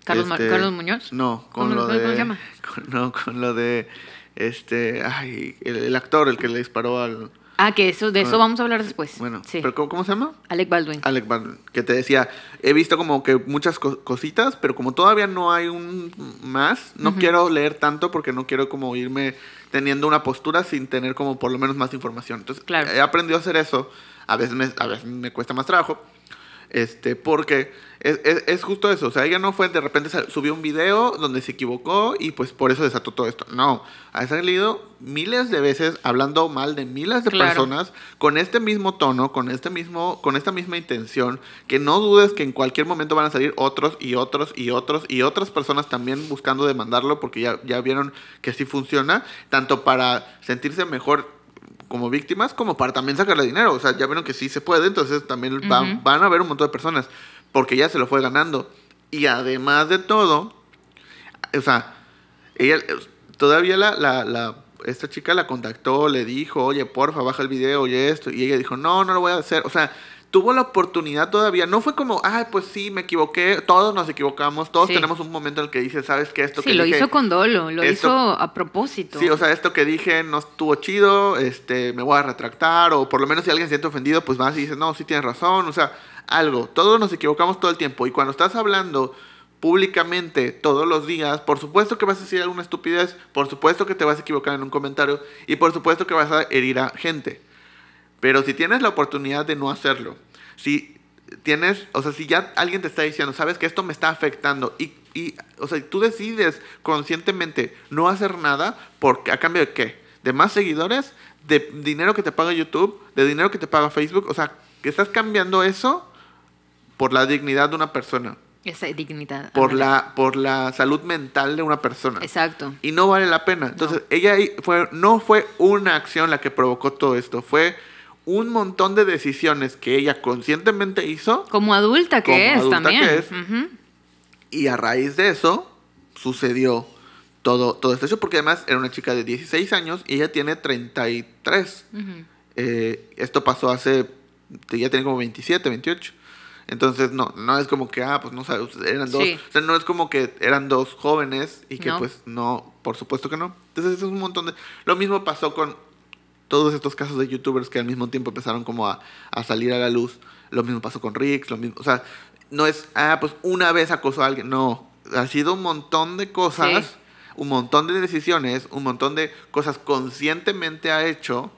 Carlos, Ma- Carlos Muñoz. No, con ¿Cómo- lo cómo de. se llama? con- no, con lo de. Este. Ay, el, el actor, el que le disparó al. Ah, que eso, de eso vamos a hablar después. Bueno, sí. ¿pero cómo, cómo se llama? Alec Baldwin. Alec Baldwin, que te decía, he visto como que muchas co- cositas, pero como todavía no hay un más, no quiero leer tanto porque no quiero como irme teniendo una postura sin tener como por lo menos más información. Entonces, Claro. he aprendido a hacer eso. A veces me, a veces me cuesta más trabajo. Este, porque es, es, es, justo eso. O sea, ella no fue de repente subió un video donde se equivocó y pues por eso desató todo esto. No. Ha salido miles de veces hablando mal de miles de claro. personas con este mismo tono, con este mismo, con esta misma intención, que no dudes que en cualquier momento van a salir otros y otros y otros y otras personas también buscando demandarlo porque ya, ya vieron que sí funciona, tanto para sentirse mejor como víctimas como para también sacarle dinero. O sea, ya vieron que sí se puede, entonces también uh -huh. van, van a haber un montón de personas porque ya se lo fue ganando. Y además de todo, o sea, ella todavía la, la, la, esta chica la contactó, le dijo, oye, porfa, baja el video y esto. Y ella dijo, no, no lo voy a hacer. O sea, tuvo la oportunidad todavía. No fue como, ay, pues sí, me equivoqué. Todos nos equivocamos. Todos sí. tenemos un momento en el que dices, ¿sabes qué? Esto sí, que lo dije, hizo con dolo. Lo esto, hizo a propósito. Sí, o sea, esto que dije no estuvo chido. Este, me voy a retractar. O por lo menos si alguien se siente ofendido, pues vas y dices, no, sí tienes razón. O sea, algo. Todos nos equivocamos todo el tiempo. Y cuando estás hablando públicamente todos los días, por supuesto que vas a decir alguna estupidez, por supuesto que te vas a equivocar en un comentario y por supuesto que vas a herir a gente. Pero si tienes la oportunidad de no hacerlo, si tienes, o sea, si ya alguien te está diciendo, sabes que esto me está afectando y, y o sea, tú decides conscientemente no hacer nada, porque, ¿a cambio de qué? ¿De más seguidores? ¿De dinero que te paga YouTube? ¿De dinero que te paga Facebook? O sea, que estás cambiando eso por la dignidad de una persona. Esa dignidad. Por la, por la salud mental de una persona. Exacto. Y no vale la pena. Entonces, no. ella fue, no fue una acción la que provocó todo esto, fue un montón de decisiones que ella conscientemente hizo. Como adulta que como es adulta también. que es. Uh -huh. Y a raíz de eso sucedió todo, todo esto. Porque además era una chica de 16 años y ella tiene 33. Uh -huh. eh, esto pasó hace, ya tiene como 27, 28. Entonces, no, no es como que, ah, pues no sabes, eran dos. Sí. O sea, no es como que eran dos jóvenes y que no. pues no, por supuesto que no. Entonces, es un montón de... Lo mismo pasó con todos estos casos de youtubers que al mismo tiempo empezaron como a, a salir a la luz. Lo mismo pasó con Rix, lo mismo, o sea, no es, ah, pues una vez acosó a alguien, no. Ha sido un montón de cosas, sí. un montón de decisiones, un montón de cosas conscientemente ha hecho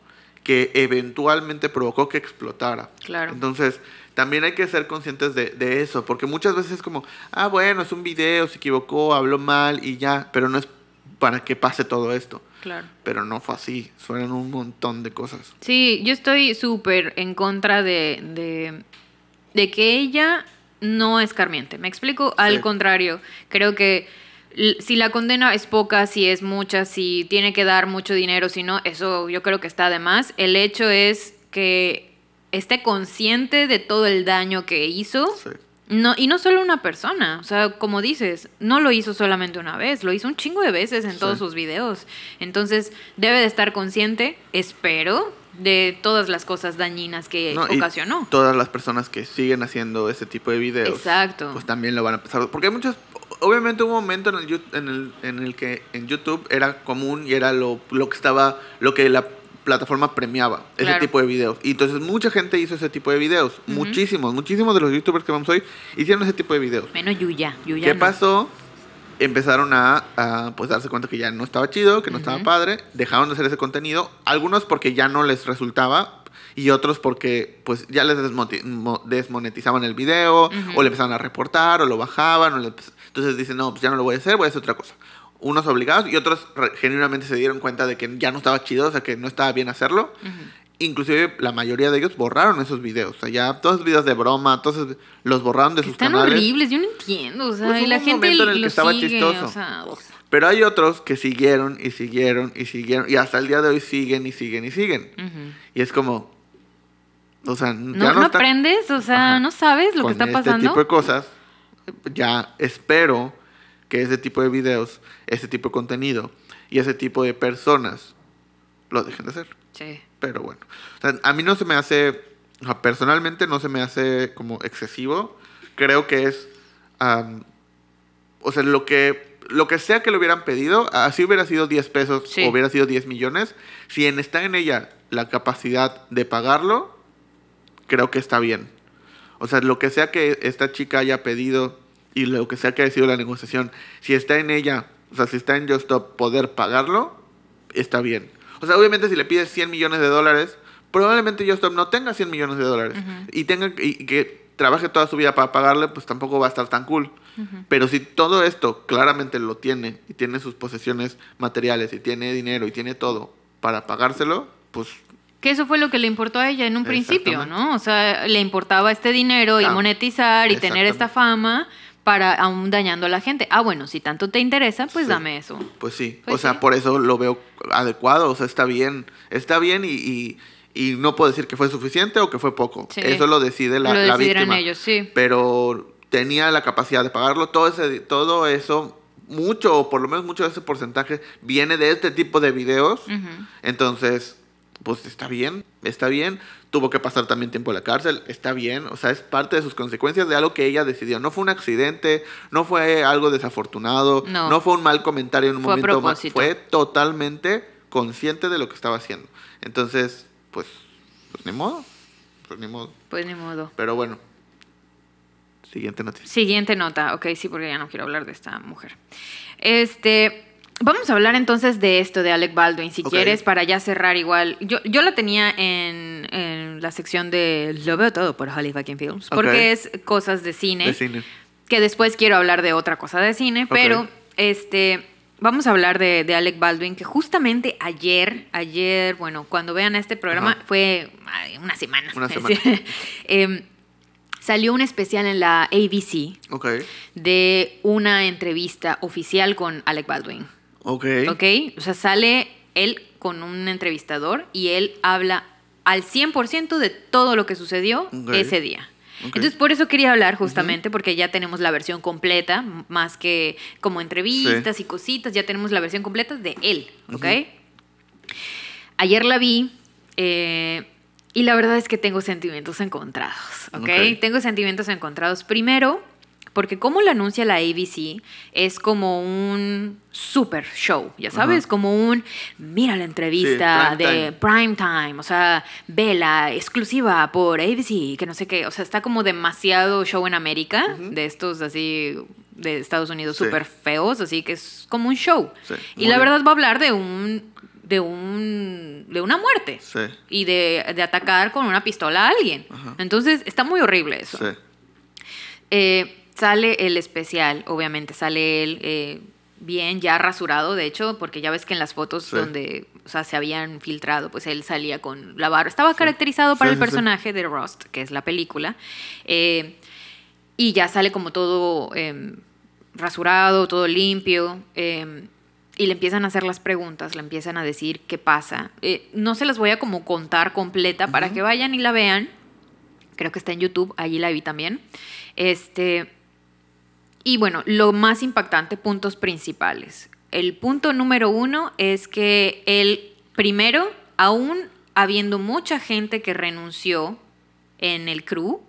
que eventualmente provocó que explotara. Claro. Entonces, también hay que ser conscientes de, de, eso, porque muchas veces es como, ah, bueno, es un video, se equivocó, habló mal y ya, pero no es para que pase todo esto. Claro. Pero no fue así, fueron un montón de cosas. Sí, yo estoy súper en contra de, de, de, que ella no escarmiente. Me explico, sí. al contrario, creo que si la condena es poca, si es mucha, si tiene que dar mucho dinero, si no, eso yo creo que está de más. El hecho es que esté consciente de todo el daño que hizo. Sí. No, y no solo una persona, o sea, como dices, no lo hizo solamente una vez, lo hizo un chingo de veces en sí. todos sus videos. Entonces, debe de estar consciente, espero, de todas las cosas dañiñas que no, ocasionó. todas las personas que siguen haciendo ese tipo de videos, Exacto. pues también lo van a empezar. Porque hay muchas, obviamente hubo un momento en el, en el, en el que en YouTube era común y era lo, lo que estaba, lo que la plataforma premiaba ese claro. tipo de videos. Y entonces mucha gente hizo ese tipo de videos. Uh -huh. Muchísimos, muchísimos de los youtubers que vamos hoy hicieron ese tipo de videos. Menos Yuya. Yuya ¿Qué no. pasó? Empezaron a, a, pues darse cuenta que ya no estaba chido, que no uh -huh. estaba padre. Dejaron de hacer ese contenido. Algunos porque ya no les resultaba y otros porque pues ya les desmonetizaban el video uh -huh. o le empezaron a reportar o lo bajaban. O le... Entonces dicen, no, pues ya no lo voy a hacer, voy a hacer otra cosa unos obligados y otros genuinamente se dieron cuenta de que ya no estaba chido, o sea, que no estaba bien hacerlo. Uh -huh. Inclusive la mayoría de ellos borraron esos videos. O sea, ya todos los videos de broma, todos los borraron de que sus están canales. Están horribles, yo no entiendo. O sea, pues y la gente momento en el que estaba sigue, chistoso. O sea, Pero hay otros que siguieron y siguieron y siguieron y hasta el día de hoy siguen y siguen y siguen. Uh -huh. Y es como, o sea, no, ya no, no está... aprendes, o sea, Ajá. no sabes lo Con que está este pasando. tipo de cosas, ya espero que ese tipo de videos, ese tipo de contenido y ese tipo de personas lo dejen de hacer. Sí. Pero bueno, o sea, a mí no se me hace, o sea, personalmente no se me hace como excesivo. Creo que es, um, o sea, lo que, lo que sea que le hubieran pedido, así hubiera sido 10 pesos sí. o hubiera sido 10 millones, si en, está en ella la capacidad de pagarlo, creo que está bien. O sea, lo que sea que esta chica haya pedido y lo que sea que haya sido la negociación, si está en ella, o sea, si está en Justop poder pagarlo, está bien. O sea, obviamente si le pides 100 millones de dólares, probablemente Justop no tenga 100 millones de dólares. Uh -huh. Y tenga y que trabaje toda su vida para pagarle, pues tampoco va a estar tan cool. Pero si todo esto claramente lo tiene y tiene sus posesiones materiales y tiene dinero y tiene todo para pagárselo, pues que eso fue lo que le importó a ella en un principio, ¿no? O sea, le importaba este dinero y monetizar y tener esta fama para aún dañando a la gente. Ah, bueno, si tanto te interesa, pues dame eso. Pues sí, pues o sea, por eso lo veo adecuado, o sea, está bien, está bien y, y, no puedo decir que fue suficiente o que fue poco. Eso lo decide la, lo la víctima. ellos, sí. Pero tenía la capacidad de pagarlo, todo, ese, todo eso mucho, o por lo menos mucho de ese porcentaje, viene de este tipo de videos. Entonces, pues está bien, está bien. Tuvo que pasar también tiempo en la cárcel, está bien. O sea, es parte de sus consecuencias de algo que ella decidió. No fue un accidente, no fue algo desafortunado, no, fue un mal comentario en un momento más. Fue totalmente consciente de lo que estaba haciendo. Entonces, pues, pues ni modo. Pues ni modo. Pues ni modo. Pero bueno. Siguiente noticia. Siguiente nota. Ok, sí, porque ya no quiero hablar de esta mujer. Este. Vamos a hablar entonces de esto de Alec Baldwin, si quieres, para ya cerrar igual. Yo, yo la tenía en, en la sección de Lo veo todo por Hollywood Films, porque es cosas de cine, de cine, que después quiero hablar de otra cosa de cine, pero este vamos a hablar de, de, Alec Baldwin, que justamente ayer, ayer, bueno, cuando vean este programa, fue una semana. Una semana. Em, salió un especial en la ABC de una entrevista oficial con Alec Baldwin. Ok. Ok, o sea, sale él con un entrevistador y él habla al 100% de todo lo que sucedió ese día. Entonces, por eso quería hablar justamente, porque ya tenemos la versión completa, más que como entrevistas y cositas, ya tenemos la versión completa de él, ¿ok? Ayer la vi eh, y la verdad es que tengo sentimientos encontrados, ¿ok? Tengo sentimientos encontrados. Primero, porque como lo anuncia la ABC, es como un super show, ya sabes, como un, mira la entrevista de prime time, o sea, vela exclusiva por ABC, que no sé qué, o sea, está como demasiado show en América, de estos así de Estados Unidos súper feos, así que es como un show. y la verdad va a hablar de un de un de una muerte. Y de, de, atacar con una pistola a alguien. Entonces, está muy horrible eso. Eh, Sale el especial, obviamente, sale él eh, bien, ya rasurado, de hecho, porque ya ves que en las fotos donde o sea, se habían filtrado, pues él salía con la barba. Estaba caracterizado para el personaje de Rust, que es la película. Eh, y ya sale como todo em, rasurado, todo limpio. Em, y le empiezan a hacer las preguntas, le empiezan a decir qué pasa. Eh, no se las voy a como contar completa para que vayan y la vean. Creo que está en YouTube, allí la vi también. Este, y bueno, lo más impactante, puntos principales. El punto número uno es que el primero, aún habiendo mucha gente que renunció en el crew,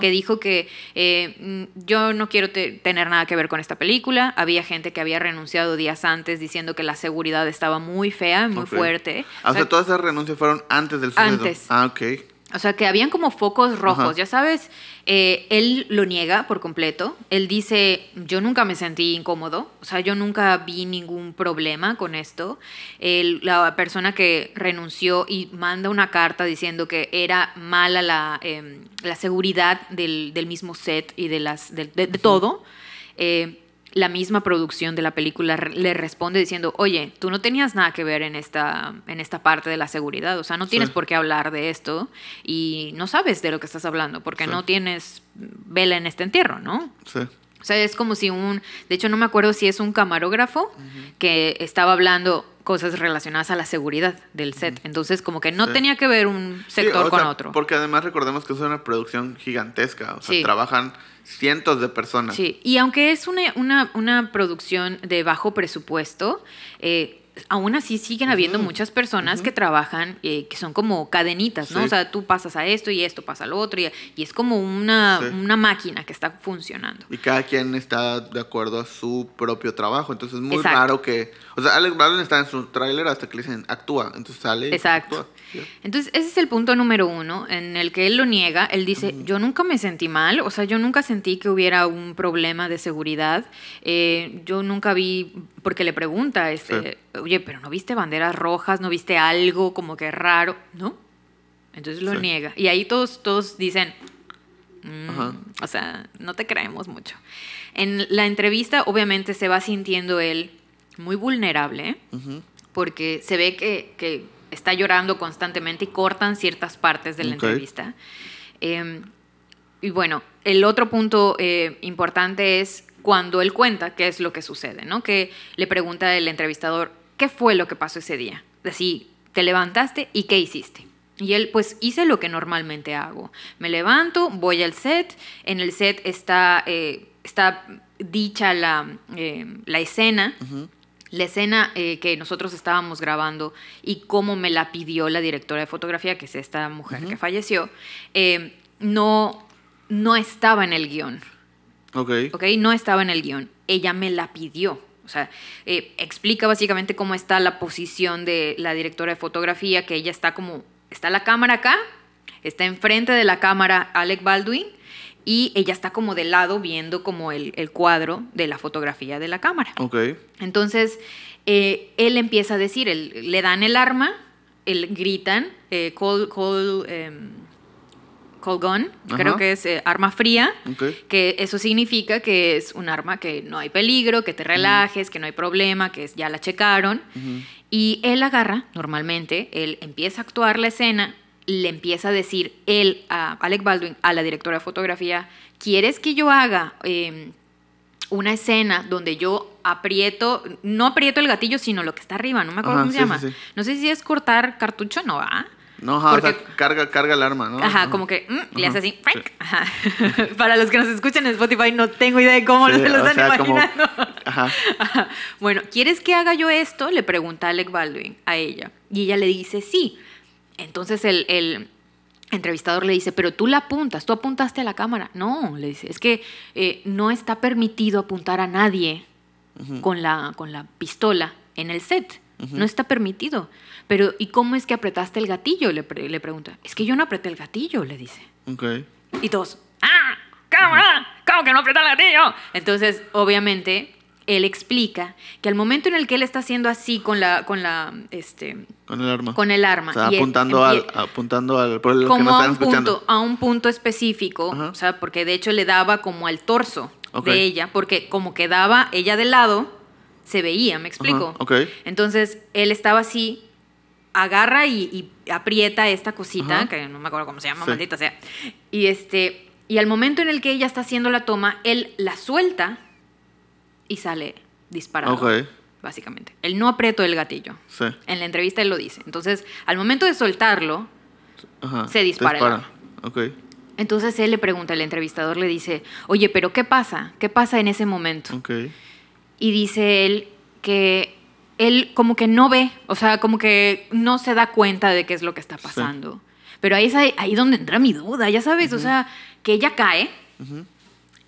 que dijo que eh, mm, yo no quiero tener nada que ver con esta película. Había gente que había renunciado días antes diciendo que la seguridad estaba muy fea, muy fuerte. Ah, o, sea, todas esas renuncias fueron antes del suceso. Antes. Ah, ok. O sea, que habían como focos rojos, ya sabes, eh, él lo niega por completo, él dice, yo nunca me sentí incómodo, o sea, yo nunca vi ningún problema con esto. la persona que renunció y manda una carta diciendo que era mala la, em, la seguridad del, del, mismo set y de, las, de, todo. Eh, la misma producción de la película le responde diciendo, oye, tú no tenías nada que ver en esta, en esta parte de la seguridad, o sea, no tienes por qué hablar de esto y no sabes de lo que estás hablando porque no tienes vela en este entierro, ¿no? Sí. O sea, es como si un, de hecho no me acuerdo si es un camarógrafo que estaba hablando cosas relacionadas a la seguridad del set. Entonces, como que no tenía que ver un sector con otro. Porque además recordemos que es una producción gigantesca, o sea, trabajan cientos de personas. Sí, y aunque es una, una, una producción de bajo presupuesto, eh, aún así siguen habiendo muchas personas que trabajan, eh, que son como cadenitas, ¿no? O sea, tú pasas a esto y esto pasa al otro, y, y es como una, una, máquina que está funcionando. Y cada quien está de acuerdo a su propio trabajo, entonces es muy raro que... O sea, Alex Baldwin está en su tráiler hasta que le dicen, actúa, entonces sale. Exacto. Entonces, ese es el punto número uno, en el que él lo niega. Él dice, yo nunca me sentí mal, o sea, yo nunca sentí que hubiera un problema de seguridad. Eh, yo nunca vi, porque le pregunta, este, oye, pero ¿no viste banderas rojas? ¿No viste algo como que raro? ¿No? Entonces lo niega. Y ahí todos, todos dicen, mm, o sea, no te creemos mucho. En la entrevista, obviamente, se va sintiendo él muy vulnerable, porque se ve que, está llorando constantemente y cortan ciertas partes de la entrevista. Em, y bueno, el otro punto eh, importante es cuando él cuenta qué es lo que sucede, ¿no? Que le pregunta el entrevistador, ¿qué fue lo que pasó ese día? Así, te levantaste y qué hiciste. Y él, pues hice lo que normalmente hago. Me levanto, voy al set, en el set está, eh, está dicha la, eh, la escena. La escena eh, que nosotros estábamos grabando y cómo me la pidió la directora de fotografía, que es esta mujer que falleció, no, no estaba en el guion. Ok. Ok, no estaba en el guion. Ella me la pidió. O sea, eh, explica básicamente cómo está la posición de la directora de fotografía, que ella está como, está la cámara acá, está enfrente de la cámara Alec Baldwin y ella está como de lado viendo como el, cuadro de la fotografía de la cámara. Ok. Entonces, eh, él empieza a decir, le dan el arma, él, gritan, eh, call, call em, Gun, creo que es eh, arma fría, que eso significa que es un arma que no hay peligro, que te relajes, que no hay problema, que ya la checaron. Y él agarra, normalmente, él empieza a actuar la escena, le empieza a decir él a Alec Baldwin, a la directora de fotografía, ¿quieres que yo haga em, una escena donde yo aprieto, no aprieto el gatillo, sino lo que está arriba, no me acuerdo cómo se llama. No sé si es cortar cartucho, no va. No, o sea, carga, carga el arma, ¿no? Ajá, como que mm, le hace así. Ajá. Para los que nos escuchan en Spotify, no tengo idea de cómo se lo están imaginando. Ajá. Bueno, ¿quieres que haga yo esto? Le pregunta Alec Baldwin a ella. Y ella le dice sí. Entonces el, entrevistador le dice, pero tú la apuntas, tú apuntaste a la cámara. No, le dice, es que eh, no está permitido apuntar a nadie con, la, con la pistola en el set. No está permitido. Pero, ¿y cómo es que apretaste el gatillo? Le, le pregunta. Es que yo no apreté el gatillo, le dice. Ok. Y todos, ¡ah! ¿Cómo, ¿Cómo que no apreté el gatillo? Entonces, obviamente, él explica que al momento en el que él está haciendo así con la, con la, este, con el arma, con el arma, o sea, apuntando al, apuntando al, por como que no a un punto, a un punto específico, o sea, porque de hecho le daba como al torso de ella, porque como quedaba ella de lado, se veía, ¿me explico? Entonces él estaba así agarra y, aprieta esta cosita, que no me acuerdo cómo se llama, maldita sea. Y este, y al momento en el que ella está haciendo la toma, él la suelta y sale disparado. Básicamente. Él no apretó el gatillo. En la entrevista él lo dice. Entonces, al momento de soltarlo, se dispara. Entonces él le pregunta, el entrevistador le dice, oye, pero ¿qué pasa? ¿Qué pasa en ese momento? Y dice él que él como que no ve, o sea, como que no se da cuenta de qué es lo que está pasando. Pero ahí es ahí, donde entra mi duda, ya sabes, o sea, que ella cae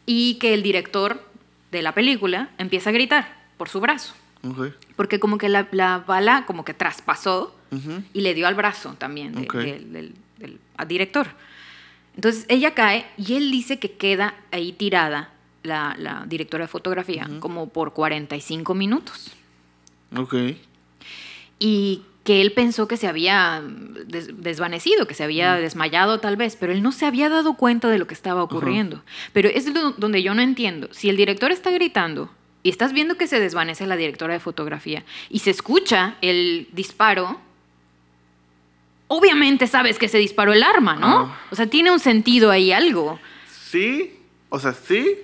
y que el director de la película empieza a gritar por su brazo. Porque como que la, bala como que traspasó y le dio al brazo también del, director. Entonces ella cae y él dice que queda ahí tirada la, directora de fotografía como por 45 minutos. Ok. Y que él pensó que se había desvanecido, que se había desmayado tal vez, pero él no se había dado cuenta de lo que estaba ocurriendo. Pero es donde yo no entiendo. Si el director está gritando y estás viendo que se desvanece la directora de fotografía y se escucha el disparo, obviamente sabes que se disparó el arma, ¿no? Ah. O sea, tiene un sentido ahí algo. Sí, o sea, sí,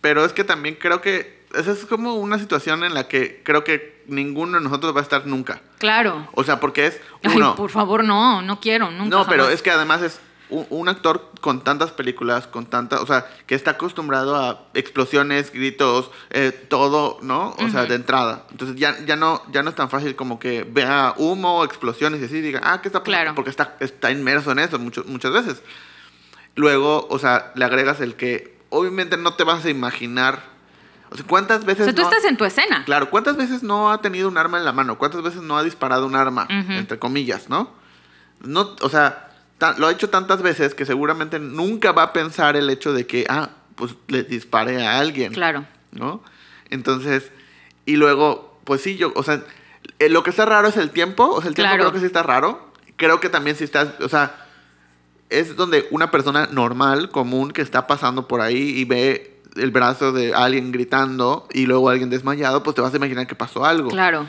pero es que también creo que esa es como una situación en la que creo que ninguno de nosotros va a estar nunca. Claro. O sea, porque es uno. por favor, no, no quiero, nunca. No, pero es que además es un, actor con tantas películas, con tantas, o sea, que está acostumbrado a explosiones, gritos, eh, todo, ¿no? O sea, de entrada. Entonces ya, ya, no, ya no es tan fácil como que vea humo, explosiones y así, y diga, ah, ¿qué está pasando? Claro. Porque está, está inmerso en eso mucho, muchas veces. Luego, o sea, le agregas el que obviamente no te vas a imaginar o sea, ¿cuántas veces... O sea, tú estás en tu escena. Claro, ¿cuántas veces no ha tenido un arma en la mano? ¿Cuántas veces no ha disparado un arma? Entre comillas, ¿no? No, o sea, lo ha hecho tantas veces que seguramente nunca va a pensar el hecho de que, ah, pues le dispare a alguien. Claro. ¿No? Entonces, y luego, pues sí, yo, o sea, eh, lo que está raro es el tiempo, o sea, el tiempo creo que sí está raro. Creo que también sí está, o sea, es donde una persona normal, común, que está pasando por ahí y ve el brazo de alguien gritando y luego alguien desmayado, pues te vas a imaginar que pasó algo. Claro.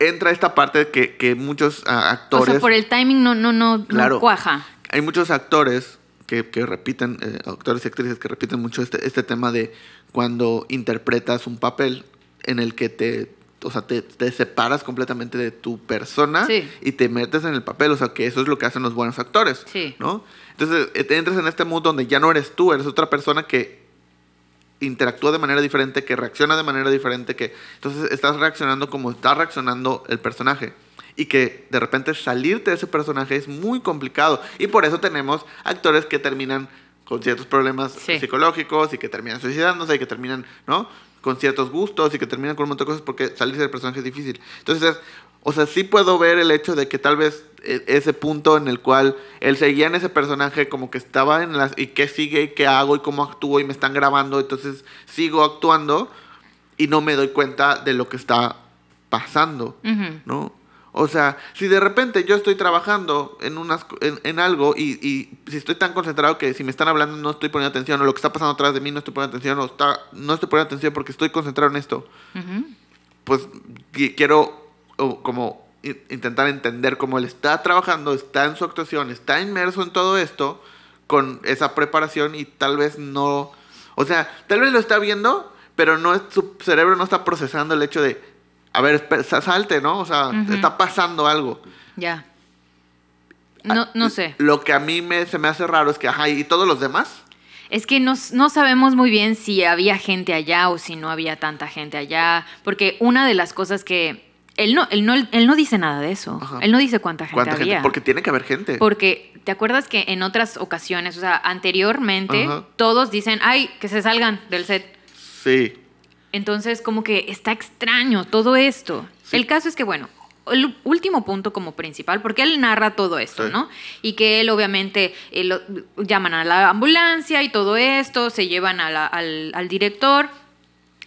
Entra esta parte que, que muchos ah, actores... O sea, por el timing no, no, no, no cuaja. Hay muchos actores que, que repiten, eh, actores y actrices que repiten mucho este, este tema de cuando interpretas un papel en el que te, o sea, te, te separas completamente de tu persona Sí. y te metes en el papel. O sea, que eso es lo que hacen los buenos actores. Sí. ¿no? Entonces, eh, te entras en este mundo donde ya no eres tú, eres otra persona que interactúa de manera diferente, que reacciona de manera diferente, que entonces estás reaccionando como está reaccionando el personaje. Y que de repente salirte de ese personaje es muy complicado. Y por eso tenemos actores que terminan con ciertos problemas Sí. psicológicos y que terminan suicidándose y que terminan, ¿no? Con ciertos gustos y que terminan con un montón de cosas porque salirse del personaje es difícil. Entonces, o sea, sí puedo ver el hecho de que tal vez ese punto en el cual él seguía en ese personaje como que estaba en las... ¿Y qué sigue? ¿Y qué hago? ¿Y cómo actúo? Y me están grabando. Entonces sigo actuando y no me doy cuenta de lo que está pasando. ¿no? O sea, si de repente yo estoy trabajando en, unas, en, en algo y, y si estoy tan concentrado que si me están hablando no estoy poniendo atención o lo que está pasando atrás de mí no estoy poniendo atención o está, no estoy poniendo atención porque estoy concentrado en esto, pues qui- quiero como intentar entender cómo él está trabajando, está en su actuación, está inmerso en todo esto con esa preparación y tal vez no, o sea, tal vez lo está viendo, pero no es- su cerebro no está procesando el hecho de, a ver, salte, ¿no? O sea, está pasando algo. Ya. No, no sé. Lo que a mí me, se me hace raro es que, ajá, ¿y todos los demás? Es que no, no sabemos muy bien si había gente allá o si no había tanta gente allá, porque una de las cosas que él no, él no, él no dice nada de eso. Ajá. Él no dice cuánta gente ¿Cuánta había. gente? Porque tiene que haber gente. Porque te acuerdas que en otras ocasiones, o sea, anteriormente, Ajá. todos dicen, ay, que se salgan del set. Sí. Entonces, como que está extraño todo esto. Sí. El caso es que, bueno, el último punto como principal, porque él narra todo esto, Sí. ¿no? Y que él obviamente eh, llaman a la ambulancia y todo esto, se llevan a la- al, al director.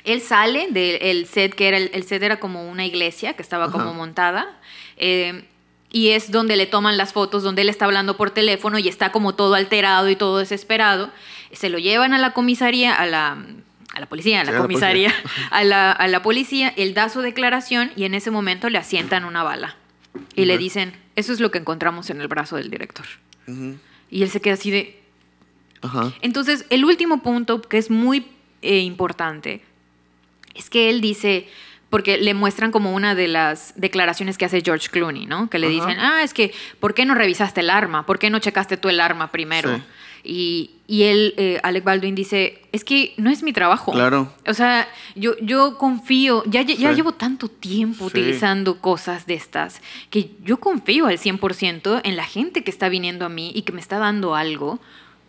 Él sale del set, que era el, el set era como una iglesia que estaba como montada. eh, y es donde le toman las fotos, donde él está hablando por teléfono y está como todo alterado y todo desesperado. Se lo llevan a la comisaría, a la, a la policía, a la Sí, a la comisaría, a la, a la policía, él da su declaración y en ese momento le asientan una bala. Y le dicen, eso es lo que encontramos en el brazo del director. Y él se queda así de... Entonces, el último punto que es muy eh, importante es que él dice, porque le muestran como una de las declaraciones que hace George Clooney, ¿no? Que le Ajá. dicen, ah, es que, ¿por qué no revisaste el arma? ¿Por qué no checaste tú el arma primero? Sí. Y, y él, eh, Alec Baldwin, dice, es que no es mi trabajo. Claro. O sea, yo, yo confío, ya, ya Sí. llevo tanto tiempo Sí. utilizando cosas de estas, que yo confío al 100% en la gente que está viniendo a mí y que me está dando algo,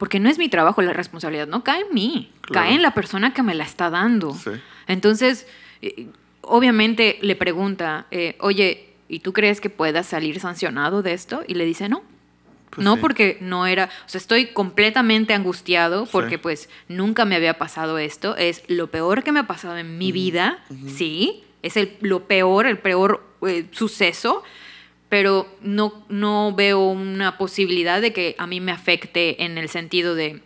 porque no es mi trabajo, la responsabilidad no cae en mí, Claro. cae en la persona que me la está dando. Sí. Entonces, eh, obviamente le pregunta, eh, oye, ¿y tú crees que puedas salir sancionado de esto? Y le dice, no. Pues no sí. porque no era, o sea, estoy completamente angustiado porque Sí. pues nunca me había pasado esto, es lo peor que me ha pasado en mi vida, sí, es el, lo peor, el peor eh, suceso, pero no, no veo una posibilidad de que a mí me afecte en el sentido de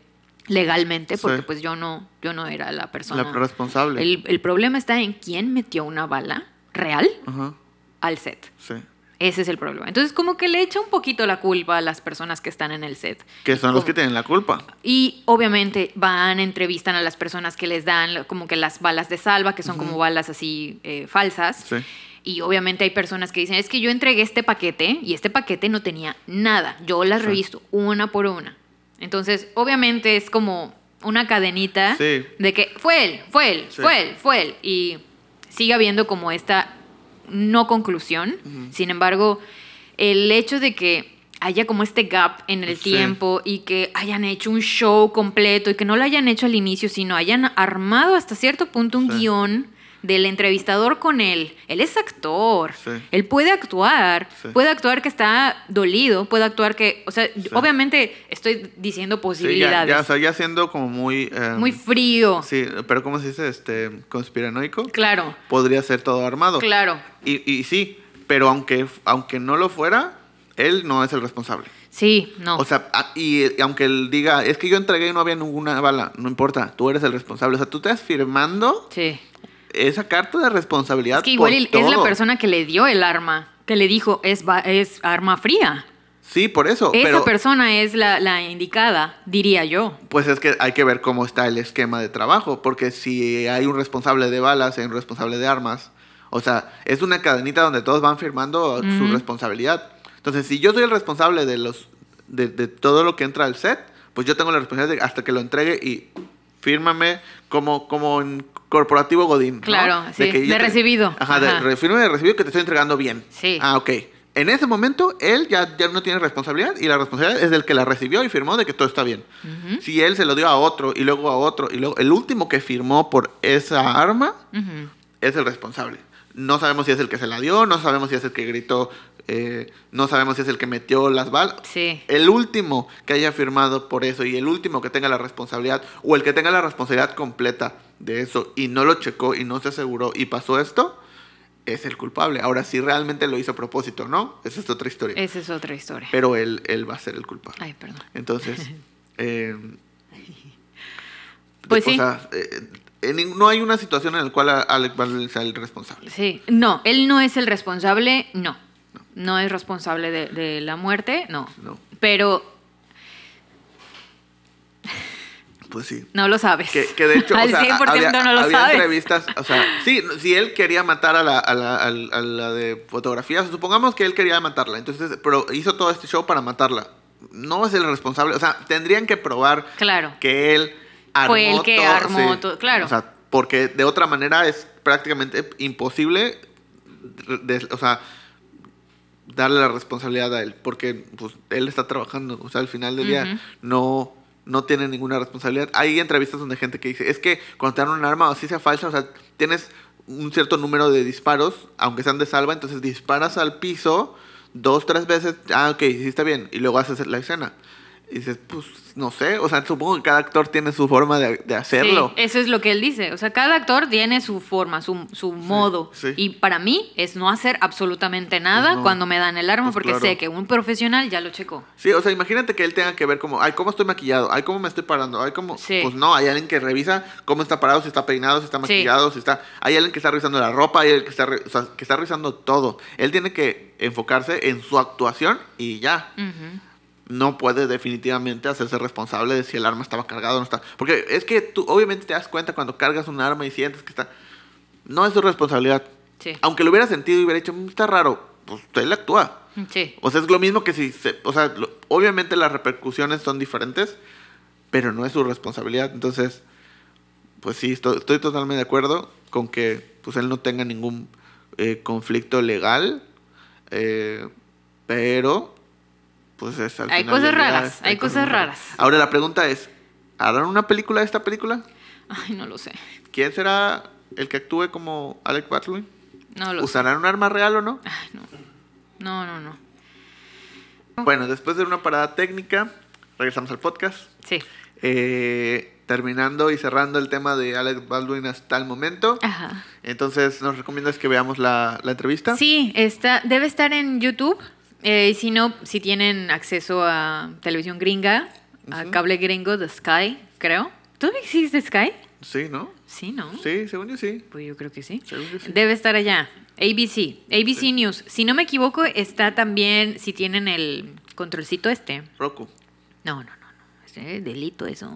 legalmente, porque Sí. pues yo no, yo no era la persona. La responsable. El, el problema está en quién metió una bala real Ajá. al set. Sí. Ese es el problema. Entonces, como que le echa un poquito la culpa a las personas que están en el set. Que son los que tienen la culpa. Y obviamente van, entrevistan a las personas que les dan como que las balas de salva, que son como balas así eh, falsas. Sí. Y obviamente hay personas que dicen, es que yo entregué este paquete y este paquete no tenía nada. Yo las Sí. revisto una por una. Entonces, obviamente es como una cadenita Sí. de que fue él, fue él, Sí. fue él, fue él. Y sigue habiendo como esta no conclusión. Sin embargo, el hecho de que haya como este gap en el Sí. tiempo y que hayan hecho un show completo y que no lo hayan hecho al inicio, sino hayan armado hasta cierto punto un guion del entrevistador con él. Él es actor. Sí. Él puede actuar. Sí. Puede actuar que está dolido. Puede actuar que... O sea, obviamente estoy diciendo Sí, ya, posibilidades. ya, o sea, ya siendo como muy... eh, Muy frío. Sí, pero ¿cómo se dice? Este, conspiranoico. Claro, Podría ser todo armado. claro. Y, y sí, pero aunque, aunque no lo fuera, él no es el responsable. Sí, no. O sea, y, y aunque él diga, es que yo entregué y no había ninguna bala, no importa, tú eres el responsable. O sea, tú estás firmando sí. Esa carta de responsabilidad. Es que igual por es la persona que le dio el arma, que le dijo, es, es arma fría. Sí, por eso. Esa pero persona es la, la indicada, diría yo. pues es que hay que ver cómo está el esquema de trabajo, porque si hay un responsable de balas, hay un responsable de armas, o sea, es una cadenita donde todos van firmando su responsabilidad. Entonces, si yo soy el responsable de los de, de todo lo que entra al set, pues yo tengo la responsabilidad de hasta que lo entregue y fírmame como como en corporativo godín, ¿no? Claro, sí, que yo de recibido. Ajá, de Ajá. fírmame de recibido que te estoy entregando bien. Sí. Ah, ok. En ese momento, él ya, ya no tiene responsabilidad y la responsabilidad es del que la recibió y firmó de que todo está bien. Si él se lo dio a otro y luego a otro y luego el último que firmó por esa arma es el responsable. No sabemos si es el que se la dio, no sabemos si es el que gritó, eh, no sabemos si es el que metió las balas. Sí. El último que haya firmado por eso y el último que tenga la responsabilidad o el que tenga la responsabilidad completa de eso y no lo checó y no se aseguró y pasó esto, es el culpable. Ahora, si realmente lo hizo a propósito, ¿no? Esa es otra historia. Esa es otra historia. Pero él, él va a ser el culpable. Ay, perdón. Entonces, eh, Pues sí. sea, eh, en no hay una situación en la cual Alec Baldwin sea el responsable. Sí. No, él no es el responsable, no. No es responsable de, de la muerte, no. No, Pero pues sí. no lo sabes. Que, que de hecho, o Al sea, 100% había, no lo había sabes. entrevistas, o sea, sí, si él quería matar a la, a la, a la- de fotografía, supongamos que él quería matarla, entonces, pero hizo todo este show para matarla. No es el responsable, o sea, tendrían que probar Claro. que él armó Fue el que todo, armó todo, claro. O sea, porque de otra manera es prácticamente imposible, de- o sea, darle la responsabilidad a él, porque pues, él está trabajando, o sea, al final del día no, no tiene ninguna responsabilidad. Hay entrevistas donde hay gente que dice, es que cuando te dan un arma, o así sea falsa, o sea, tienes un cierto número de disparos, aunque sean de salva, entonces disparas al piso dos, tres veces, ah, ok, sí está bien, y luego haces la escena. Y dices, pues, no sé, o sea, supongo que cada actor tiene su forma de, de hacerlo. Sí, eso es lo que él dice. O sea, cada actor tiene su forma, su, su modo. sí. Y para mí es no hacer absolutamente nada Pues no. cuando me dan el arma Pues porque claro. sé que un profesional ya lo checó. Sí, o sea, imagínate que él tenga que ver como, ay, ¿cómo estoy maquillado? Ay, ¿cómo me estoy parando? Ay, ¿cómo? Pues no, hay alguien que revisa cómo está parado, si está peinado, si está maquillado, si está... Hay alguien que está revisando la ropa, hay alguien que está, re- o sea, que está revisando todo. Él tiene que enfocarse en su actuación y ya. Ujú. No puede definitivamente hacerse responsable de si el arma estaba cargado o no está. Porque es que tú obviamente te das cuenta cuando cargas un arma y sientes que está... No es su responsabilidad. Sí. Aunque lo hubiera sentido y hubiera dicho, "Mm, está raro, pues él actúa. Sí. O sea, es lo mismo que si, se- o sea, lo- obviamente las repercusiones son diferentes, pero no es su responsabilidad. Entonces, pues sí, estoy, estoy totalmente de acuerdo con que pues él no tenga ningún eh, conflicto legal, eh, pero pues es al Hay final cosas raras, hay cosas raras. Ahora la pregunta es, ¿harán una película de esta película? Ay, no lo sé. ¿Quién será el que actúe como Alec Baldwin? No lo sé. ¿Usarán un arma real o no? Ay, no. No, no, no. Bueno, después de una parada técnica, regresamos al podcast. Sí. Eh, terminando y cerrando el tema de Alec Baldwin hasta el momento. Ajá. Entonces, ¿nos recomiendas que veamos la, la entrevista? Sí, está, debe estar en YouTube. Eh, y si no, si tienen acceso a televisión gringa, a cable gringo de Sky, creo. ¿Todavía existe Sky? Sí, ¿no? Sí, ¿no? Sí, según yo sí. Pues yo creo que sí. Según yo sí. Debe estar allá. ABC. ABC News. Si no me equivoco, está también, si tienen el controlcito este. Roku. No, no, no, no. Es eh, delito eso.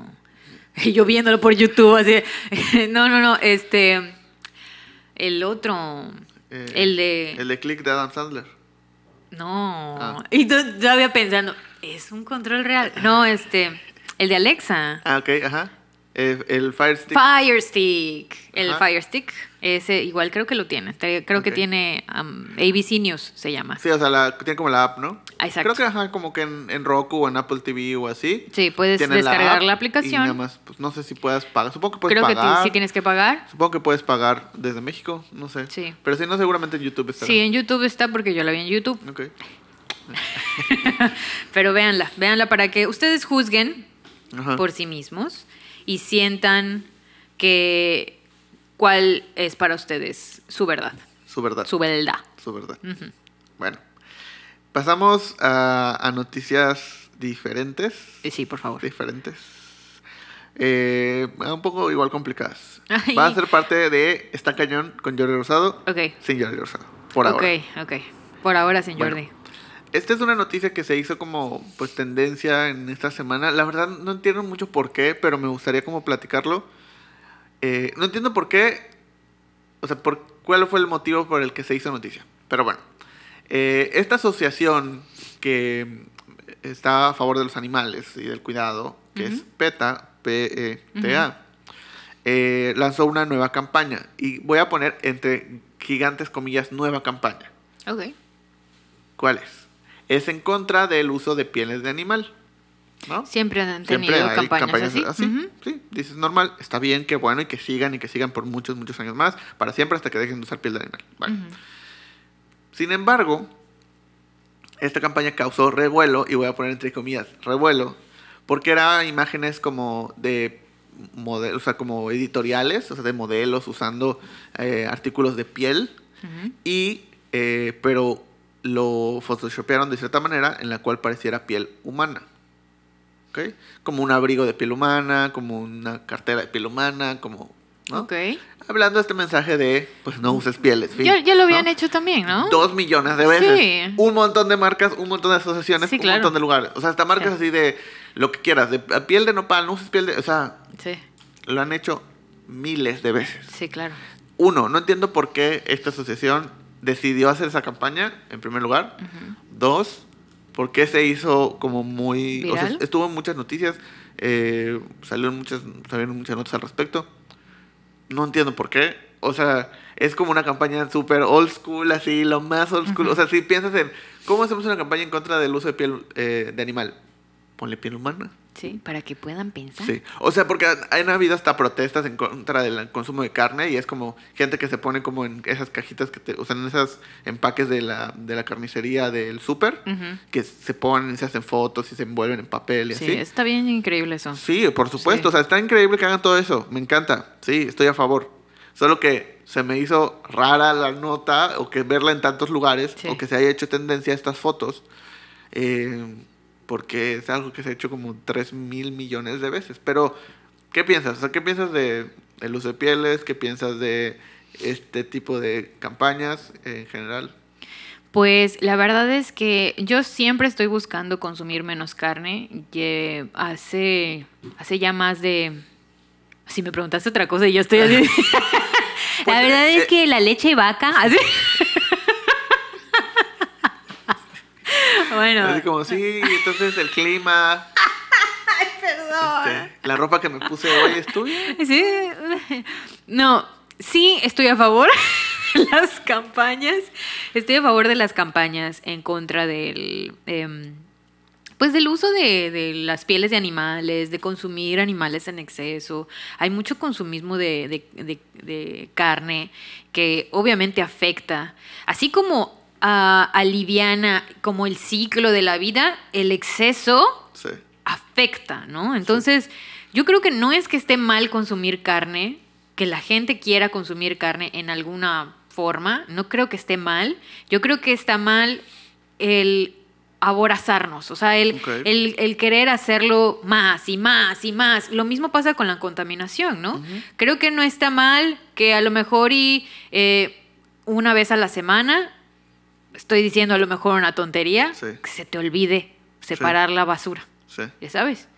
Yo viéndolo por YouTube así. No, no, no. Este. El otro. Eh, el de. El de Click de Adam Sandler. No. Ah. Y tú todavía pensando, ¿es un control real? No, este. El de Alexa. Ah, ok, ajá. Eh, el Fire Stick. Fire Stick. El Ajá. Fire Stick. Ese igual creo que lo tiene. Creo que tiene um, ABC News se llama. sí, o sea, la, tiene como la app, ¿no? Exacto. Creo que ajá, como que en, en Roku o en Apple TV o así. Sí, puedes descargar la Y aplicación. nada más, pues no sé si puedas pagar. Supongo que puedes creo que pagar. sí tienes que pagar. Supongo que puedes pagar desde México, no sé. Sí. Pero si no, seguramente en YouTube estará. Sí, en YouTube está porque yo la vi en YouTube. Ok. Pero véanla, véanla para que ustedes juzguen Ajá. por sí mismos y sientan que cuál es para ustedes su verdad, Su verdad. su verdad. Su verdad. Bueno. Pasamos a, a noticias diferentes. Eh, Sí, por favor. Diferentes. Eh, un poco igual complicadas. Ay. Va a ser parte de Está Cañón con Jordi Rosado. Ok. Sin Jordi Rosado. Por ahora. Ok, ok. Por ahora, sin Bueno. Jordi. Esta es una noticia que se hizo como pues tendencia en esta semana. La verdad no entiendo mucho por qué, pero me gustaría como platicarlo. Eh, no entiendo por qué, o sea, por cuál fue el motivo por el que se hizo noticia. Pero bueno, eh, esta asociación que está a favor de los animales y del cuidado, que es. PETA, P-E-T-A, eh, lanzó una nueva campaña. Y voy a poner entre gigantes comillas nueva campaña. Ok. ¿Cuál es? Es en contra del uso de pieles de animal. ¿No? Siempre han Siempre tenido hay campañas, así. Ujú. Sí, dices normal, está bien, qué bueno y que sigan y que sigan por muchos, muchos años más, para siempre hasta que dejen de usar piel de animal. Vale. Sin embargo, esta campaña causó revuelo, y voy a poner entre comillas, revuelo, porque era imágenes como de modelos, o sea, como editoriales, o sea, de modelos usando eh, artículos de piel, y eh, pero lo photoshopearon de cierta manera en la cual pareciera piel humana. ¿Ok? Como un abrigo de piel humana, como una cartera de piel humana, como... ¿no? Ok. Hablando de este mensaje de, pues no uses pieles. fin, Ya, ya lo habían ¿no? hecho también, ¿no? Dos millones de veces. Sí. Un montón de marcas, un montón de asociaciones, Sí, un montón de lugares. O sea, hasta marcas Sí. así de lo que quieras, de piel de nopal, no uses piel de... O sea, Sí, lo han hecho miles de veces. sí, claro. Uno, no entiendo por qué esta asociación decidió hacer esa campaña, en primer lugar. Dos, por qué se hizo como muy... O sea, estuvo en muchas noticias, eh, salieron, muchas, salieron muchas notas al respecto. No entiendo por qué. O sea, es como una campaña súper old school, así, lo más old school. O sea, si piensas en cómo hacemos una campaña en contra del uso de piel eh, de animal, ponle piel humana. Sí, para que puedan pensar. Sí, o sea, porque han habido hasta protestas en contra del consumo de carne y es como gente que se pone como en esas cajitas que te, o sea, en esos empaques de la, de la carnicería del súper, Ujú. que se ponen, se hacen fotos y se envuelven en papel y Sí, así. está bien increíble eso. Sí, por supuesto, Sí. o sea, está increíble que hagan todo eso, me encanta, sí, estoy a favor. Solo que se me hizo rara la nota o que verla en tantos lugares Sí. o que se haya hecho tendencia a estas fotos. eh, porque es algo que se ha hecho como 3 mil millones de veces. Pero, ¿qué piensas? O sea, ¿qué piensas de el uso de pieles? ¿Qué piensas de este tipo de campañas en general? Pues la verdad es que yo siempre estoy buscando consumir menos carne. Hace, hace ya más de... Si me preguntaste otra cosa y yo estoy así... Pues, la verdad eh, es que la leche de vaca... así- bueno. Así como, sí, entonces el clima, Ay, perdón. este, la ropa que me puse hoy es tuya. Sí. No, sí estoy a favor de las campañas. Estoy a favor de las campañas en contra del. em, pues del uso de, de las pieles de animales, de consumir animales en exceso. Hay mucho consumismo de, de- de- de carne que obviamente afecta. Así como ah, aliviana como el ciclo de la vida, el exceso Sí, afecta, ¿no? Entonces, yo creo que no es que esté mal consumir carne, que la gente quiera consumir carne en alguna forma, no creo que esté mal. Yo creo que está mal el aborazarnos, o sea, el, el, el querer hacerlo más y más y más. Lo mismo pasa con la contaminación, ¿no? Creo que no está mal que a lo mejor y eh, una vez a la semana, estoy diciendo a lo mejor una tontería, Sí. que se te olvide separar la basura, sí, ya sabes.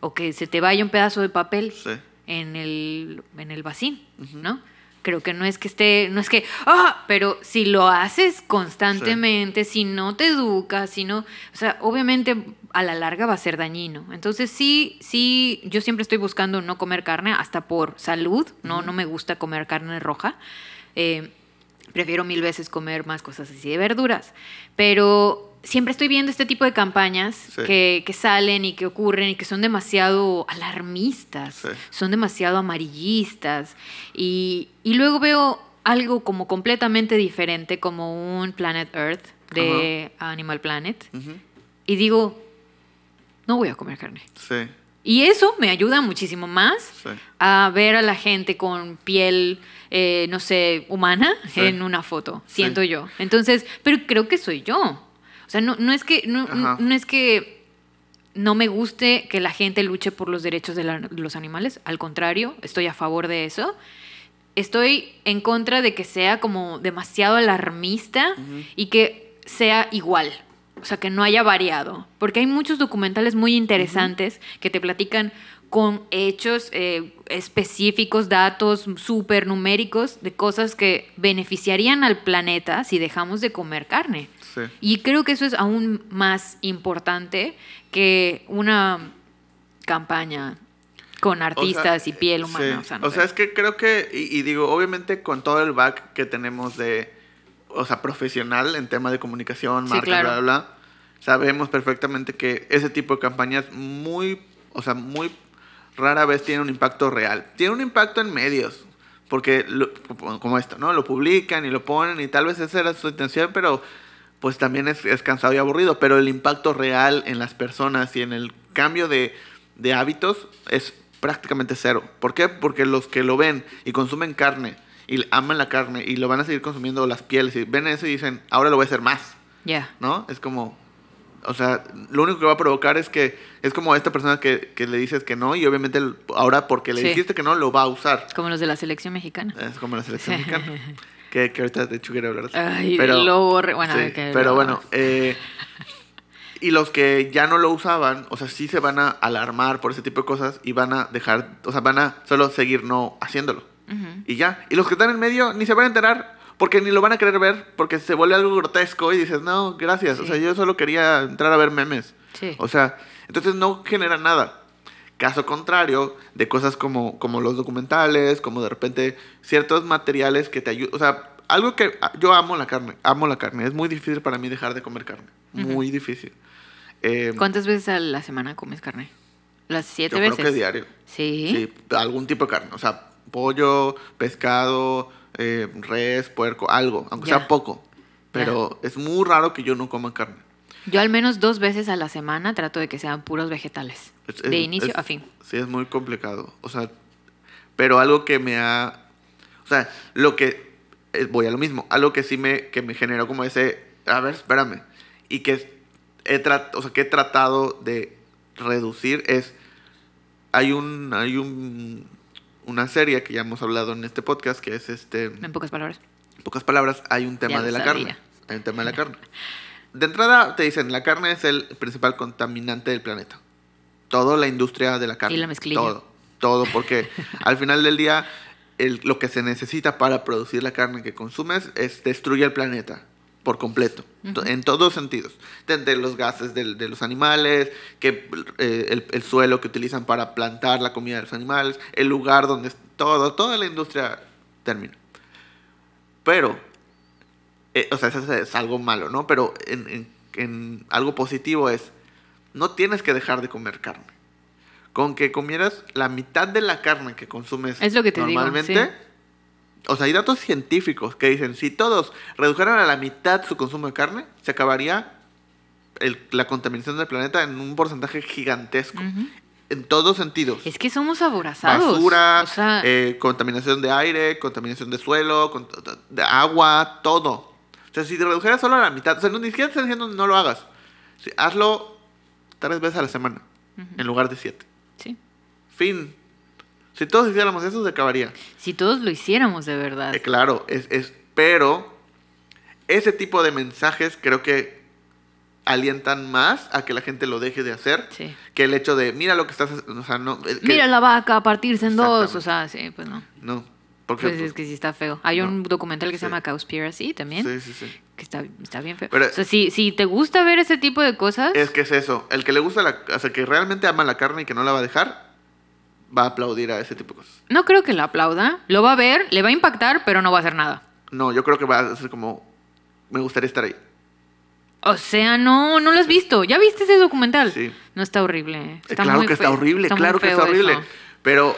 O que se te vaya un pedazo de papel sí. en el, en el vacín, ¿no? Creo que no es que esté, no es que, ah, pero si lo haces constantemente, si no te educas, si no, o sea, obviamente a la larga va a ser dañino. Entonces sí, sí, yo siempre estoy buscando no comer carne, hasta por salud, no, no me gusta comer carne roja. Eh, prefiero mil veces comer más cosas así de verduras, pero siempre estoy viendo este tipo de campañas Sí. que, que salen y que ocurren y que son demasiado alarmistas, Sí. son demasiado amarillistas. Y, y luego veo algo como completamente diferente como un Planet Earth de Animal Planet. Ujú, y digo, no voy a comer carne. Sí, Y eso me ayuda muchísimo más a ver a la gente con piel, eh, no sé, humana Sí. en una foto, siento Sí. yo. Entonces, pero creo que soy yo. O sea, no, no es que no, no es que no me guste que la gente luche por los derechos de la- los animales. Al contrario, estoy a favor de eso. Estoy en contra de que sea como demasiado alarmista y que sea igual. O sea, que no haya variado. Porque hay muchos documentales muy interesantes que te platican con hechos eh, específicos, datos súper numéricos de cosas que beneficiarían al planeta si dejamos de comer carne. Sí. Y creo que eso es aún más importante que una campaña con artistas y piel humana. sí. O sea, no O sea, sé. es que creo que, y, y digo, obviamente con todo el back que tenemos de, o sea, profesional en tema de comunicación, Sí, marca, claro. bla, bla, bla, sabemos perfectamente que ese tipo de campañas muy, o sea, muy rara vez tienen un impacto real. Tiene un impacto en medios, porque lo- como esto, ¿no? Lo publican y lo ponen y tal vez esa era su intención, pero pues también es, es cansado y aburrido, pero el impacto real en las personas y en el cambio de, de hábitos es prácticamente cero. ¿Por qué? Porque los que lo ven y consumen carne y aman la carne y lo van a seguir consumiendo las pieles y ven eso y dicen, ahora lo voy a hacer más, Ya. ¿no? Es como, o sea, lo único que va a provocar es que es como esta persona que, que le dices que no y obviamente ahora porque le Sí. dijiste que no, lo va a usar. Como los de la selección mexicana. Es como la selección mexicana. Que, que ahorita de hecho quiero hablar. Ay, lo borré. Bueno, sí, que- pero bueno, eh, y los que ya no lo usaban, o sea, sí se van a alarmar por ese tipo de cosas y van a dejar, o sea, van a solo seguir no haciéndolo. Y ya. Y los que están en medio ni se van a enterar porque ni lo van a querer ver porque se vuelve algo grotesco y dices, no, gracias. O sea, yo solo quería entrar a ver memes. Sí. O sea, entonces no genera nada. Caso contrario de cosas como, como los documentales, como de repente ciertos materiales que te ayudan. O sea, algo que yo amo la carne, amo la carne. Es muy difícil para mí dejar de comer carne. Muy difícil. Eh, ¿Cuántas veces a la semana comes carne? ¿Las siete yo veces? creo que diario. Sí. Sí, algún tipo de carne. O sea, pollo, pescado, eh, res, puerco, algo. Aunque Ya. sea poco. Pero es muy raro que yo no coma carne. Yo al menos dos veces a la semana trato de que sean puros vegetales. Es- de es- inicio es- a fin. Sí, es muy complicado. O sea, pero algo que me ha... O sea, lo que... eh, voy a lo mismo. Algo que sí me, que me generó como ese... A ver, espérame. Y que he, trat- o sea, que he tratado de reducir es... Hay un... Hay un una serie que ya hemos hablado en este podcast que es este... En pocas palabras. En pocas palabras, hay un tema Ya de la sabía. carne. Hay un tema de la carne. De entrada te dicen, la carne es el principal contaminante del planeta. Toda la industria de la carne. Y la mezclilla. Todo, todo, porque al final del día el- lo que se necesita para producir la carne que consumes es destruye el planeta por completo, to- en todos sentidos. Desde los gases del- de, los animales, que eh, el, el suelo que utilizan para plantar la comida de los animales, el lugar donde todo, toda la industria termina. Pero, eh, o sea, eso es algo malo, ¿no? Pero en, en- en algo positivo es, no tienes que dejar de comer carne. Con que comieras la mitad de la carne que consumes Es lo que te digo, normalmente, sí. O sea, hay datos científicos que dicen, si todos redujeran a la mitad su consumo de carne, se acabaría el- la contaminación del planeta en un porcentaje gigantesco. En todos sentidos. Es que somos aborazados. Basura, O sea, eh, contaminación de aire, contaminación de suelo, con- de agua, todo. O sea, si te redujeras solo a la mitad, o sea, no, ni siquiera te estoy diciendo no lo hagas. Sí, hazlo tres veces a la semana, en lugar de siete. sí. Fin. Si todos hiciéramos eso, se acabaría. Si todos lo hiciéramos de verdad. Eh, claro, es, es, pero ese tipo de mensajes creo que alientan más a que la gente lo deje de hacer Sí. que el hecho de, mira lo que estás haciendo. O sea, no. que- Mira la vaca partirse en dos. O sea, sí, pues no. No. Porque, Pues es que sí está feo. Hay no. un documental que se llama Cowspiracy también. Sí, sí, sí. Que está, está bien feo. Pero- o sea, si, si te gusta ver ese tipo de cosas. Es que es eso. El que le gusta la. O sea, que realmente ama la carne y que no la va a dejar, va a aplaudir a ese tipo de cosas. No creo que lo aplauda. Lo va a ver, le va a impactar, pero no va a hacer nada. No, yo creo que va a ser como. Me gustaría estar ahí. O sea, no, no lo has visto. ¿Ya viste ese documental? Sí. No está horrible. Eh, Está claro muy que está horrible, Está claro que está horrible. eso. Pero.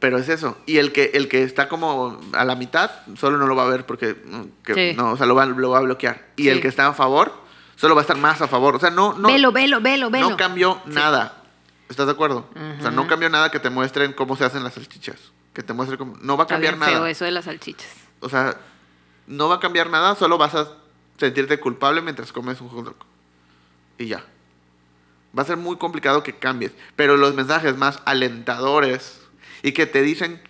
Pero es eso. Y el que, el que está como a la mitad, solo no lo va a ver porque. mm, que- Sí. No, o sea, lo va, lo va a bloquear. Y Sí. el que está a favor, solo va a estar más a favor. O sea, no. no velo, velo, velo, velo. No cambió nada. ¿Estás de acuerdo? O sea, no Ajá. cambió nada que te muestren cómo se hacen las salchichas. Que te muestren cómo... No va a Está cambiar feo nada. eso de las salchichas. O sea, no va a cambiar nada, solo vas a sentirte culpable mientras comes un hot dog. Y ya. Va a ser muy complicado que cambies. Pero los mensajes más alentadores y que te dicen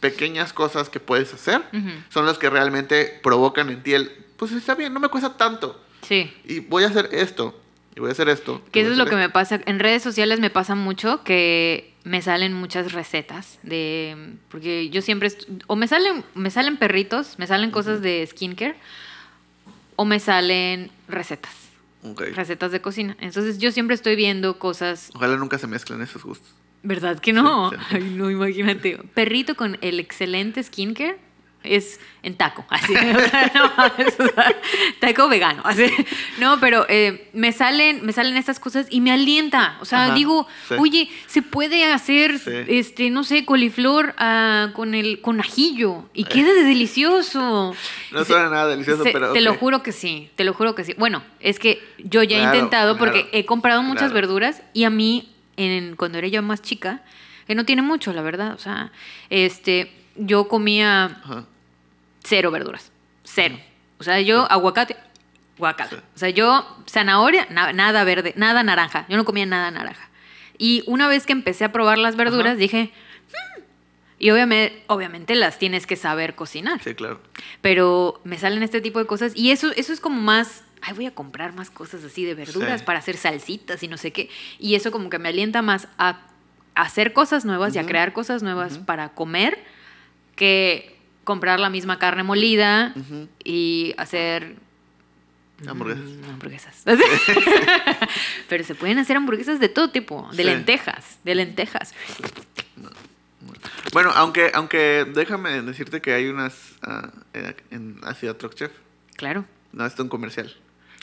pequeñas cosas que puedes hacer son los que realmente provocan en ti el, pues está bien, no me cuesta tanto. Sí. Y voy a hacer esto. Y voy a hacer esto. Que eso es lo que me pasa. En redes sociales me pasa mucho que me salen muchas recetas de. Porque yo siempre. O me salen, me salen perritos, me salen cosas de skincare, o me salen recetas. Ok. Recetas de cocina. Entonces yo siempre estoy viendo cosas. Ojalá nunca se mezclen esos gustos. ¿Verdad que no? Sí, sí. Ay, no, imagínate. Perrito con el excelente skincare es en taco. Así. No o sea, taco vegano. Así. No, pero eh, me, salen, me salen estas cosas y me alienta. O sea, Ajá, digo, sí. oye, se puede hacer, Sí. este, no sé, coliflor ah, con el con ajillo y queda de delicioso. No Se- suena nada delicioso, se- pero. Te lo juro que sí, te lo juro que sí. Bueno, es que yo ya he intentado porque claro, he comprado muchas claro. verduras y a mí, en, cuando era yo más chica, que no tiene mucho, la verdad, o sea, este, yo comía Ajá. Cero verduras, cero. O sea, yo aguacate, aguacate. O sea, yo zanahoria, na- nada verde, nada naranja. Yo no comía nada naranja. Y una vez que empecé a probar las verduras, Ajá. dije, "Hmm". y obviamente, obviamente las tienes que saber cocinar Sí, claro. pero me salen este tipo de cosas y eso, eso es como más, ay, voy a comprar más cosas así de verduras Sí. para hacer salsitas y no sé qué. Y eso como que me alienta más a, hacer cosas nuevas y a crear cosas nuevas para comer que comprar la misma carne molida y hacer Hamburguesas. mm, hamburguesas. pero se pueden hacer hamburguesas de todo tipo, de Sí. lentejas, de lentejas. Bueno, aunque, aunque déjame decirte que hay unas ah, eh, en Asia Truck Chef. Claro. No, esto es un comercial.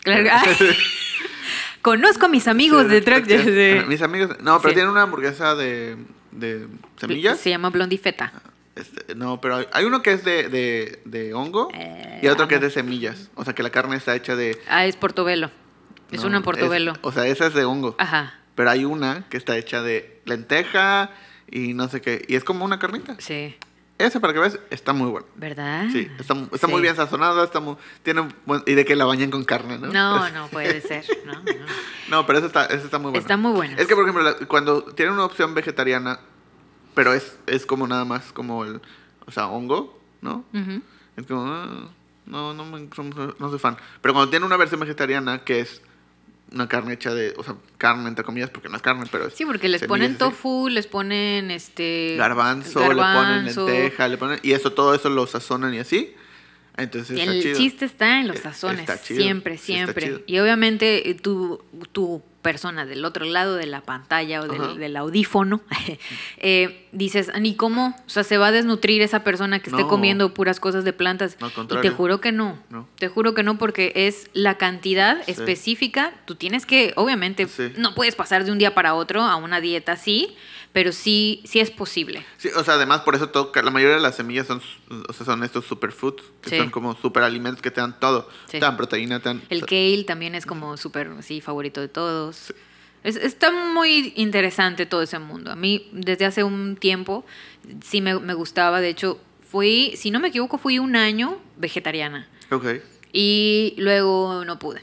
Claro. Conozco a mis amigos Sí, de Truck Chef. Ajá, Mis amigos. No, pero tienen una hamburguesa de, de semillas. Se llama Blondie Feta. Este, no, pero hay, hay uno que es de, de, de hongo Eh, y otro que es de semillas. O sea, que la carne está hecha de. Ah, es portobelo. Es no, una portobelo. o sea, esa es de hongo. Ajá, Pero hay una que está hecha de lenteja y no sé qué. Y es como una carnita. sí. Esa, para que veas, está muy buena. ¿Verdad? Sí, está, está muy bien sazonada, está muy, tiene y de que la bañan con carne, ¿no? No, no puede ser. No, no. No, pero esa está, esa está muy buena. Está muy buena. Es que, por ejemplo, la- cuando tienen una opción vegetariana, pero es, es como nada más como el, o sea, hongo, ¿no? Ujú. Es como, ah, no, no, me- no, no soy fan. Pero cuando tienen una versión vegetariana que es una carne hecha de, o sea, carne entre comillas, porque no es carne, pero es Sí, porque les ponen así. tofu, les ponen este Garbanzo, le ponen garbanzo. lenteja, le ponen, y eso, todo eso lo sazonan y así. Entonces El chido. chiste está en los Eh, sazones, está chido, siempre, siempre. y obviamente eh, tu, tu persona del otro lado de la pantalla o del, del audífono, eh, dices, ni cómo, o sea, se va a desnutrir esa persona que esté No. comiendo puras cosas de plantas. No, y te juro que no. No. Te juro que no, porque es la cantidad Sí. específica. Tú tienes que, obviamente, Sí. no puedes pasar de un día para otro a una dieta así, pero sí, sí es posible. Sí, o sea, además por eso todo, la mayoría de las semillas son, o sea, son estos superfoods, que Sí. son como superalimentos que te dan todo. Sí. Te dan proteína, te dan... El kale también es como súper, sí, favorito de todos. Es- está muy interesante todo ese mundo. A mí, desde hace un tiempo, sí me, me gustaba. De hecho, fui, si no me equivoco, fui un año vegetariana. Ok. Y luego no pude.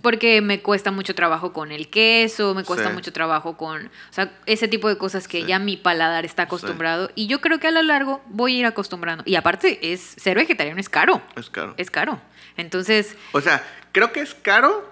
Porque me cuesta mucho trabajo con el queso, me cuesta Sí. mucho trabajo con, o sea, ese tipo de cosas que Sí. ya mi paladar está acostumbrado. Y yo creo que a lo largo voy a ir acostumbrando. Y aparte, es ser vegetariano es caro. Es caro. Es caro. Entonces, O sea, creo que es caro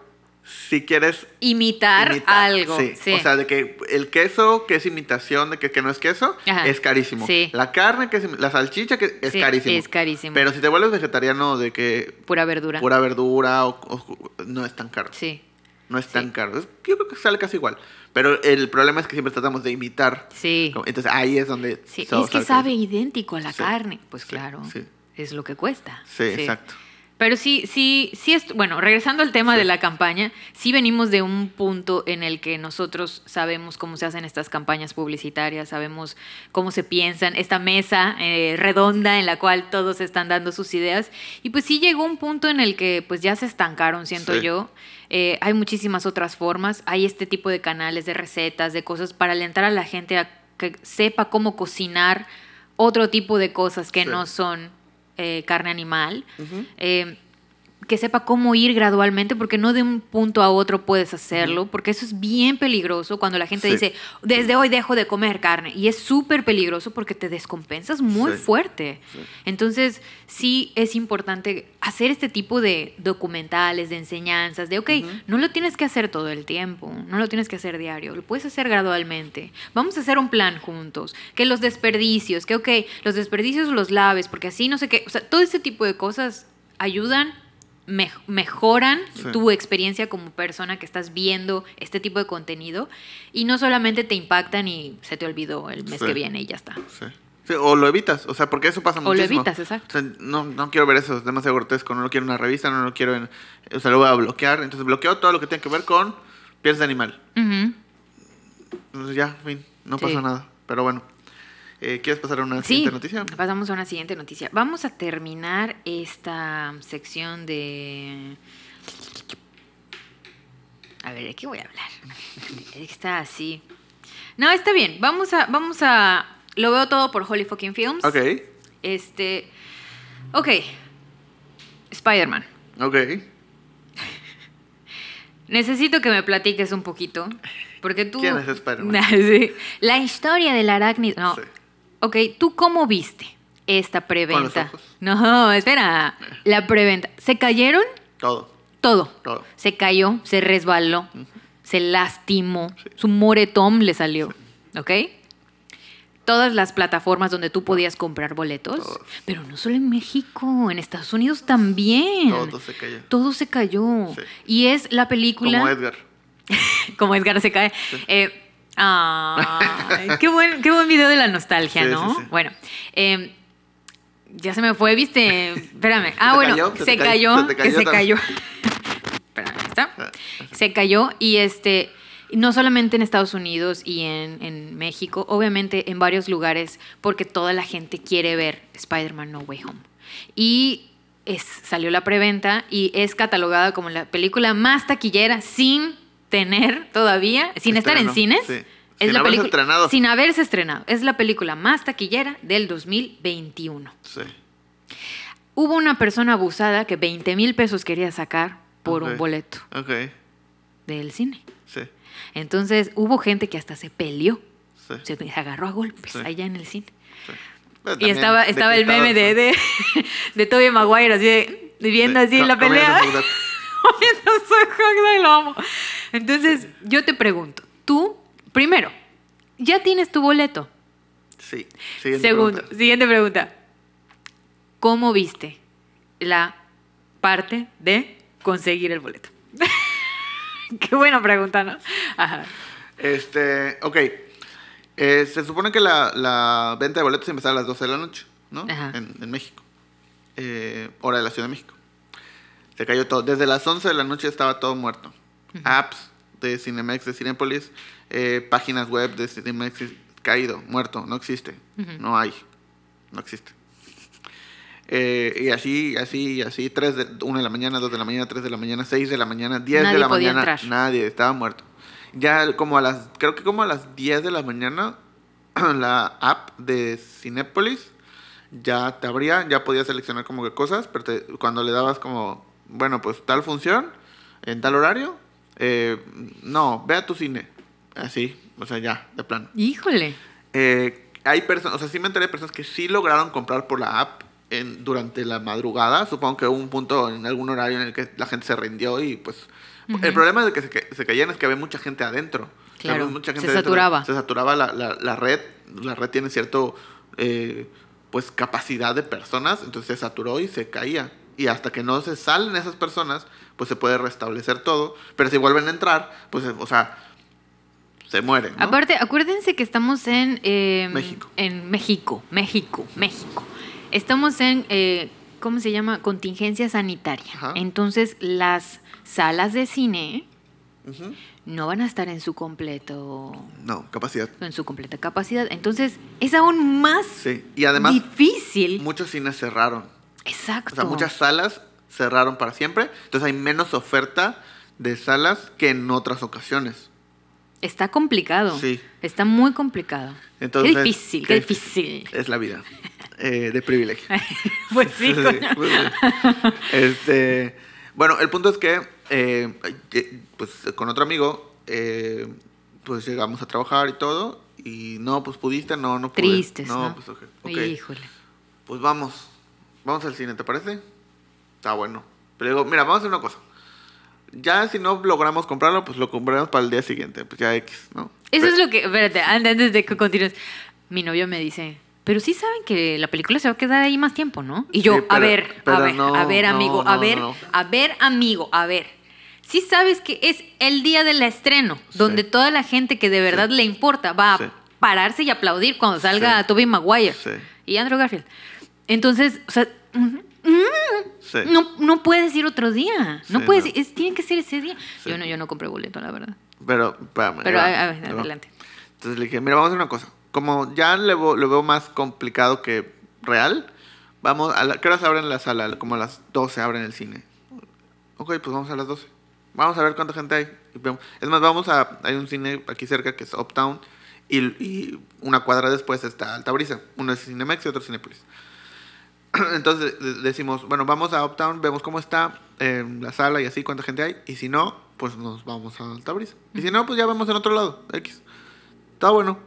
si quieres imitar, imitar. algo. Sí. sí. O sea, de que el queso, que es imitación de que, que no es queso, Ajá. es carísimo. Sí. La carne, que es, la salchicha, que es Sí, carísimo. es carísimo. Pero si te vuelves vegetariano de que Pura verdura. pura verdura o, o- no es tan caro. Sí, No es tan caro. Yo creo que sale casi igual. Pero el problema es que siempre tratamos de imitar. sí. Entonces ahí es donde... Sí, so- es que sabe idéntico a la carne. Pues claro, sí. es lo que cuesta. Sí, exacto. Pero sí, sí, sí, es, bueno, regresando al tema Sí. de la campaña, sí venimos de un punto en el que nosotros sabemos cómo se hacen estas campañas publicitarias, sabemos cómo se piensan, esta mesa eh, redonda en la cual todos están dando sus ideas, y pues sí llegó un punto en el que pues ya se estancaron, siento Sí. yo. Eh, hay muchísimas otras formas, hay este tipo de canales, de recetas, de cosas para alentar a la gente a que sepa cómo cocinar otro tipo de cosas que Sí. no son eh, carne animal. Eh, que sepa cómo ir gradualmente, porque no de un punto a otro puedes hacerlo, porque eso es bien peligroso cuando la gente Sí. dice, desde hoy dejo de comer carne, y es súper peligroso porque te descompensas muy Sí. fuerte. Sí. Entonces, sí es importante hacer este tipo de documentales, de enseñanzas, de, ok, no lo tienes que hacer todo el tiempo, no lo tienes que hacer diario, lo puedes hacer gradualmente. Vamos a hacer un plan juntos, que los desperdicios, que, ok, los desperdicios los laves, porque así no sé qué, o sea, todo ese tipo de cosas ayudan. Mej- mejoran Sí. tu experiencia como persona que estás viendo este tipo de contenido y no solamente te impactan y se te olvidó el mes Sí. que viene y ya está. Sí. Sí, o lo evitas, o sea, porque eso pasa O lo muchísimo. evitas, exacto. O sea, no, no quiero ver eso, es demasiado grotesco, no lo quiero en una revista, no lo quiero en... O sea, lo voy a bloquear, entonces bloqueo todo lo que tenga que ver con pieles de animal. Ujú. Entonces ya, fin, no Sí. pasa nada. Pero bueno, eh, ¿quieres pasar a una Sí, siguiente noticia? pasamos a una siguiente noticia. Vamos a terminar esta sección de... A ver, ¿de qué voy a hablar? Está así. No, está bien. Vamos a, vamos a... Lo veo todo por Holy Fucking Films. Ok, Este... Ok. Spider-Man. ok. Necesito que me platiques un poquito. Porque tú... ¿Quién es Spider-Man? Sí. La historia del arácnido... No. Sí. Ok, ¿tú cómo viste esta preventa? No, espera. La preventa. ¿Se cayeron? Todo, Todo. todo. Se cayó, se resbaló, se lastimó, su moretón le salió. ¿Ok? Todas las plataformas donde tú podías comprar boletos, pero no solo en México, en Estados Unidos también. Todo se cayó. Todo se cayó. Sí. Y es la película. Como Edgar. Como Edgar se cae. Eh, ay, qué, buen, qué buen video de la nostalgia, Sí, ¿no? sí, sí. Bueno, eh, ya se me fue, ¿viste? Espérame. Ah, bueno, cayó? ¿Se cayó? cayó, ¿Se que cayó se también? cayó. Espérame, ¿ahí está? Ah, Se cayó y este, no solamente en Estados Unidos y en, en México, obviamente en varios lugares, porque toda la gente quiere ver Spider-Man No Way Home. Y es, salió la preventa y es catalogada como la película más taquillera sin tener todavía, sin estar en cines. sí. Es Sin la haberse estrenado. Sin haberse estrenado. Es la película más taquillera del 2021. Sí. Hubo una persona abusada que 20 mil pesos quería sacar por un boleto Ok, del cine. sí, Entonces hubo gente que hasta se peleó, sí. se agarró a golpes Sí. allá en el cine. Y también, estaba, ¿de estaba el meme de, de, de Tobey Maguire, así de, viendo Sí, así co- la pelea. Comiendo su. Entonces, yo te pregunto, tú, primero, ¿ya tienes tu boleto? Sí. Siguiente Segundo, pregunta. siguiente pregunta. ¿Cómo viste la parte de conseguir el boleto? Qué buena pregunta, ¿no? Ajá. Este, ok. Eh, se supone que la, la venta de boletos empezaba a las 12 de la noche, ¿no? Ajá. En, en México. Eh, hora de la Ciudad de México. Se cayó todo. Desde las 11 de la noche estaba todo muerto. Apps de Cinemex, de Cinepolis, eh, páginas web de Cinemex, caído, muerto, no existe. No hay. No existe. Eh, y así, así, así, 3 de, 1 de la mañana, 2 de la mañana, 3 de la mañana, 6 de la mañana, 10 de la podía mañana, entrar. nadie, estaba muerto. Ya como a las, creo que como a las 10 de la mañana, la app de Cinépolis ya te abría, ya podías seleccionar como que cosas, pero te- cuando le dabas como, bueno, pues tal función, en tal horario, eh, no, ve a tu cine. Así, o sea, ya, de plano. Híjole. Eh, hay personas, o sea, sí me enteré de personas que sí lograron comprar por la app en, durante la madrugada. Supongo que hubo un punto en algún horario en el que la gente se rindió y pues... El problema de que se, ca- se caían es que había mucha gente adentro. O sea, Claro, mucha se adentro. saturaba. Se saturaba la, la- la red. La red tiene cierto, eh, pues, capacidad de personas. Entonces se saturó y se caía. Y hasta que no se salen esas personas, pues se puede restablecer todo. Pero si vuelven a entrar, pues, o sea, se mueren. ¿no? Aparte, acuérdense que estamos en... eh, México. En México, México, México. Estamos en, eh, ¿cómo se llama? Contingencia sanitaria. Ajá. Entonces, las salas de cine no van a estar en su completo No, capacidad. en su completa capacidad. Entonces, es aún más Sí. Y además, difícil. muchos cines cerraron. Exacto. O sea, muchas salas cerraron para siempre. Entonces hay menos oferta de salas que en otras ocasiones. Está complicado. Sí. Está muy complicado. Entonces, qué difícil, qué, qué difícil. Es la vida. eh, de privilegio. pues sí, pues sí. Este, bueno, el punto es que, eh, pues con otro amigo, eh, pues llegamos a trabajar y todo, y no, pues pudiste, no, no pude. Tristes, No, ¿no? pues ok, ok. Híjole. Pues vamos, vamos al cine, ¿te parece? Está bueno. Pero digo, mira, vamos a hacer una cosa. Ya si no logramos comprarlo, pues lo compraremos para el día siguiente, pues ya X, ¿no? Eso es lo que, espérate, antes de que continúes, mi novio me dice, pero sí saben que la película se va a quedar ahí más tiempo, ¿no? Y yo, Sí, a pero- ver, a pero ver, no, a ver, amigo, no, a ver, no. a ver, amigo, a ver. Sí sabes que es el día del estreno, Sí. donde toda la gente que de verdad le importa va a pararse y aplaudir cuando salga Sí. Tobey Maguire y Andrew Garfield. Entonces, o sea, Sí. no, no puedes ir otro día. No Sí, puedes no. es- tiene que ser ese día. Sí. Yo no, yo no compré boleto, la verdad. Pero, espérame. Pero va, a- ver, va. adelante. Entonces le dije, mira, vamos a hacer una cosa. Como ya le lo veo más complicado que real, vamos a la, ¿qué horas abren la sala? Como a las 12 abren el cine. Ok, pues vamos a las 12. Vamos a ver cuánta gente hay. Es más, vamos a, hay un cine aquí cerca que es Uptown y, y una cuadra después está Altabrisa. Uno es Cinemex y otro es Cinepolis. Entonces de- decimos, bueno, vamos a Uptown, vemos cómo está en la sala y así, cuánta gente hay. Y si no, pues nos vamos a Altabrisa. Y si no, pues ya vemos en otro lado, X. Está bueno.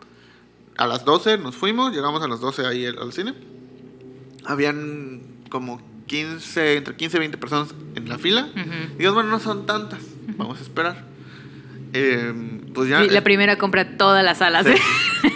A las 12 nos fuimos, llegamos a las 12 ahí al, al cine. Habían como 15, entre 15 y 20 personas en la fila. Y dijimos, bueno, no son tantas, vamos a esperar. Eh, pues ya... Sí, la primera compra todas las salas. Sí.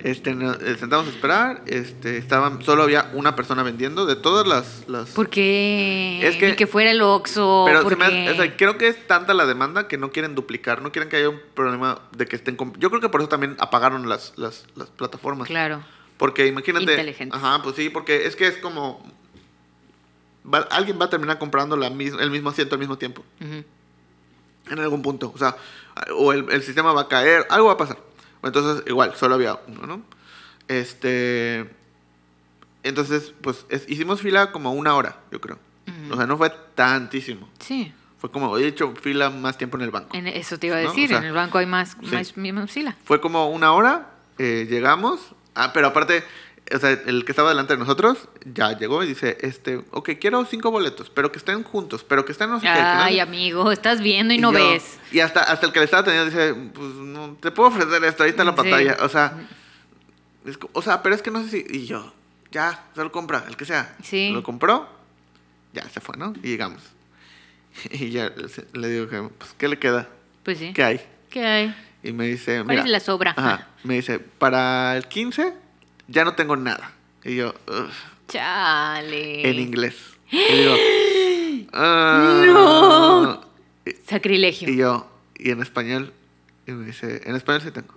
Este, sentamos a esperar, este, estaban, solo había una persona vendiendo de todas las... las Porque Es que- ni que fuera el Oxxo. pero se me o sea, creo que es tanta la demanda que no quieren duplicar, no quieren que haya un problema de que estén... Yo creo que por eso también apagaron las, las, las plataformas. Claro. Porque imagínate... Ajá, pues sí, porque es que es como... va- alguien va a terminar comprando la mis- el mismo asiento al mismo tiempo. En algún punto. O sea, o el, el sistema va a caer, algo va a pasar. Entonces, igual, solo había uno, ¿no? Este. Entonces, pues es- hicimos fila como una hora, yo creo. O sea, no fue tantísimo. Sí. Fue como, he hecho fila más tiempo en el banco. En eso te iba a ¿No? decir. O sea, en el banco hay más, sí. más, más fila. Fue como una hora, eh, llegamos. Ah, pero aparte, o sea, el que estaba delante de nosotros ya llegó y dice, este, ok, quiero cinco boletos, pero que estén juntos, pero que estén no sé qué. que no Ay, amigo, estás viendo y, no yo- ves. Y hasta, hasta el que le estaba teniendo dice, pues no, te puedo ofrecer esto, ahí está la Sí. pantalla. O sea, es o sea, pero es que no sé si. Y yo, ya, se lo compra, el que sea. Sí. Lo compró, ya se fue, ¿no? Y llegamos. Y ya le- digo, que, pues, ¿qué le queda? Pues sí. ¿Qué hay? ¿Qué hay? Y me dice, ¿Cuál mira. es la sobra? Ajá, me dice, para el 15 ya no tengo nada. Y yo, "Ugh", Chale. en inglés. Y digo, "Ah". No. Y- Sacrilegio. Y ¿Y, yo, y en español, y me dice, en español sí tengo.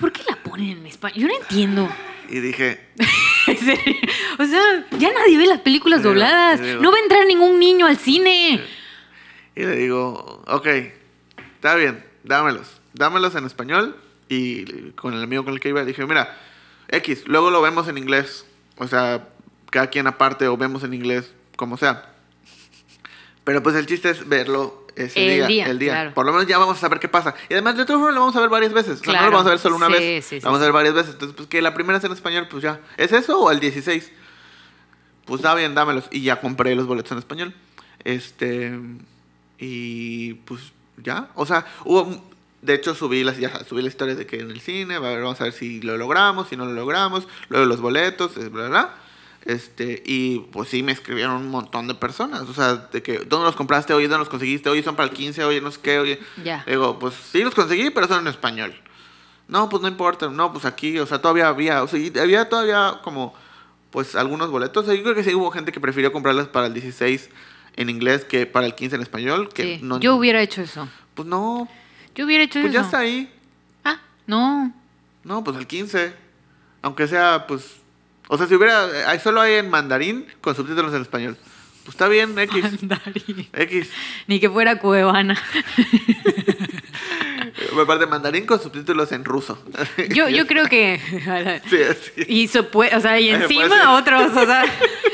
por qué la ponen en español? Yo no entiendo. Y dije, o sea, ya nadie ve las películas Digo, dobladas. digo. No va a entrar ningún niño al cine. y le digo, ok, está bien, dámelos. Dámelos en español. Y con el amigo con el que iba, dije, mira, X, luego lo vemos en inglés. O sea, cada quien aparte o vemos en inglés, como sea. Pero pues el chiste es verlo ese El día, día, el día. claro. Por lo menos ya vamos a saber qué pasa. Y además, de todas formas, lo vamos a ver varias veces. O sea, no Claro. lo vamos a ver solo una Sí, vez. sí, sí, lo vamos a ver varias veces. Entonces, pues que la primera sea en español, pues ya. ¿Es eso o el 16? Pues está bien, dámelos. Y ya compré los boletos en español. Este. Y pues ya. O sea, hubo. De hecho, subí, las, ya subí la historia de que en el cine, va a ver, vamos a ver si lo logramos, si no lo logramos, luego los boletos, eh, bla, bla, bla. Este, y pues sí, me escribieron un montón de personas. O sea, de que, ¿dónde los compraste? Oye, ¿dónde los conseguiste? Oye, son para el 15, oye, no sé qué, oye. Ya. Digo, pues sí los conseguí, pero son en español. No, pues no importa, no, pues aquí, o sea, todavía había, o sea, había todavía como, pues algunos boletos. O sea, yo creo que sí hubo gente que prefirió comprarlas para el 16 en inglés que para el 15 en español. Que Sí. no, Yo hubiera hecho eso. Pues no, Yo hubiera hecho pues eso. ya está ahí. Ah, no. No, pues el 15. Aunque sea, pues. O sea, si hubiera. Ahí solo hay en mandarín con subtítulos en español. Pues está bien, X. Mandarín. X. Ni que fuera cuevana. Aparte, mandarín con subtítulos en ruso. Yo, yo creo que. Sí, así. Y o sea, y encima otros, o sea,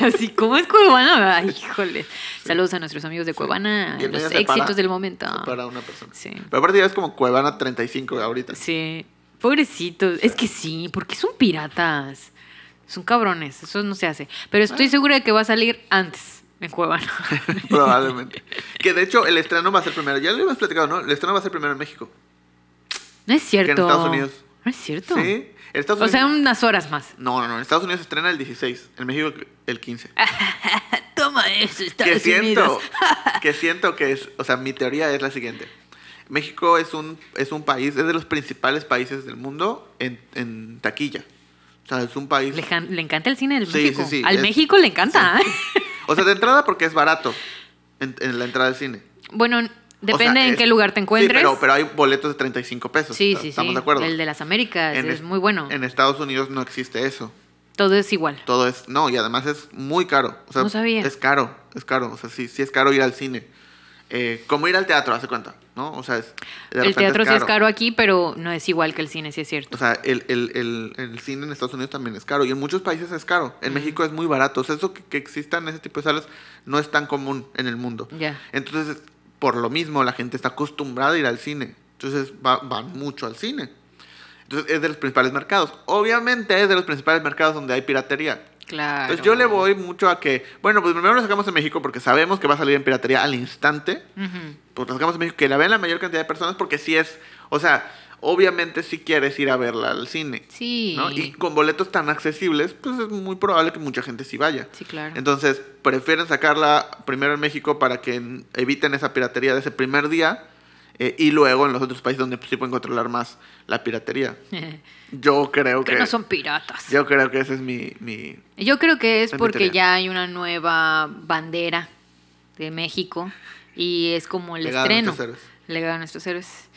así como es Cuevana, ay, híjole. Saludos a nuestros amigos de Cuevana, en los éxitos para- del momento. Para una persona. Sí. Pero aparte ya es como Cuevana 35 ahorita. Sí, pobrecitos. Es que sí, porque son piratas. Son cabrones, eso no se hace. Pero estoy Ah. segura de que va a salir antes en Cuevana. Probablemente. Que de hecho el estreno va a ser primero. Ya lo hemos platicado, ¿no? El estreno va a ser primero en México. No es cierto. Que en Estados Unidos. No es cierto. Sí. En Estados O sea, Unidos- unas horas más. No, no, no. En Estados Unidos se estrena el 16. En México el 15. Toma eso, que Estados siento, Unidos. que siento que es, o sea, mi teoría es la siguiente. México es un, es un país, es de los principales países del mundo en, en taquilla. O sea, es un país... Le, can- le encanta el cine del Sí, México. sí, sí, Al es- México le encanta. O sea, de entrada porque es barato en, en la entrada del cine. Bueno, O depende sea, en es- qué lugar te encuentres. Sí, pero, pero hay boletos de 35 pesos. sí, ¿está- sí, ¿Estamos sí. de acuerdo? El de las Américas En es es- muy bueno. En Estados Unidos no existe eso. Todo es igual. Todo es... No, y además es muy caro. O sea, No sabía. Es caro, es caro. O sea, sí, sí es caro ir al cine. Eh, como ir al teatro, hace cuenta, ¿no? O sea, es, El teatro sí es caro aquí, pero no es igual que el cine, sí es cierto. O sea, el, el, el, el cine en Estados Unidos también es caro y en muchos países es caro. En México es muy barato. O sea, eso que, que existan ese tipo de salas no es tan común en el mundo. Ya. Entonces, por lo mismo, la gente está acostumbrada a ir al cine. Entonces, va- van mucho al cine. Entonces, es de los principales mercados. Obviamente, es de los principales mercados donde hay piratería. Claro. Entonces, yo le voy mucho a que, bueno, pues primero lo sacamos en México porque sabemos que va a salir en piratería al instante pues lo sacamos en México, que la vean la mayor cantidad de personas porque sí es, o sea, obviamente si quieres ir a verla al cine. Sí. ¿no? Y con boletos tan accesibles, pues es muy probable que mucha gente sí vaya. Sí, claro. Entonces, prefieren sacarla primero en México para que eviten esa piratería de ese primer día eh, y luego en los otros países donde pues, sí pueden controlar más la piratería. Yo creo que... que no son piratas. Yo creo que ese es mi... mi Yo creo que es porque ya hay una nueva bandera de México y es como el Legado a estreno. nuestros héroes. Legado a nuestros héroes.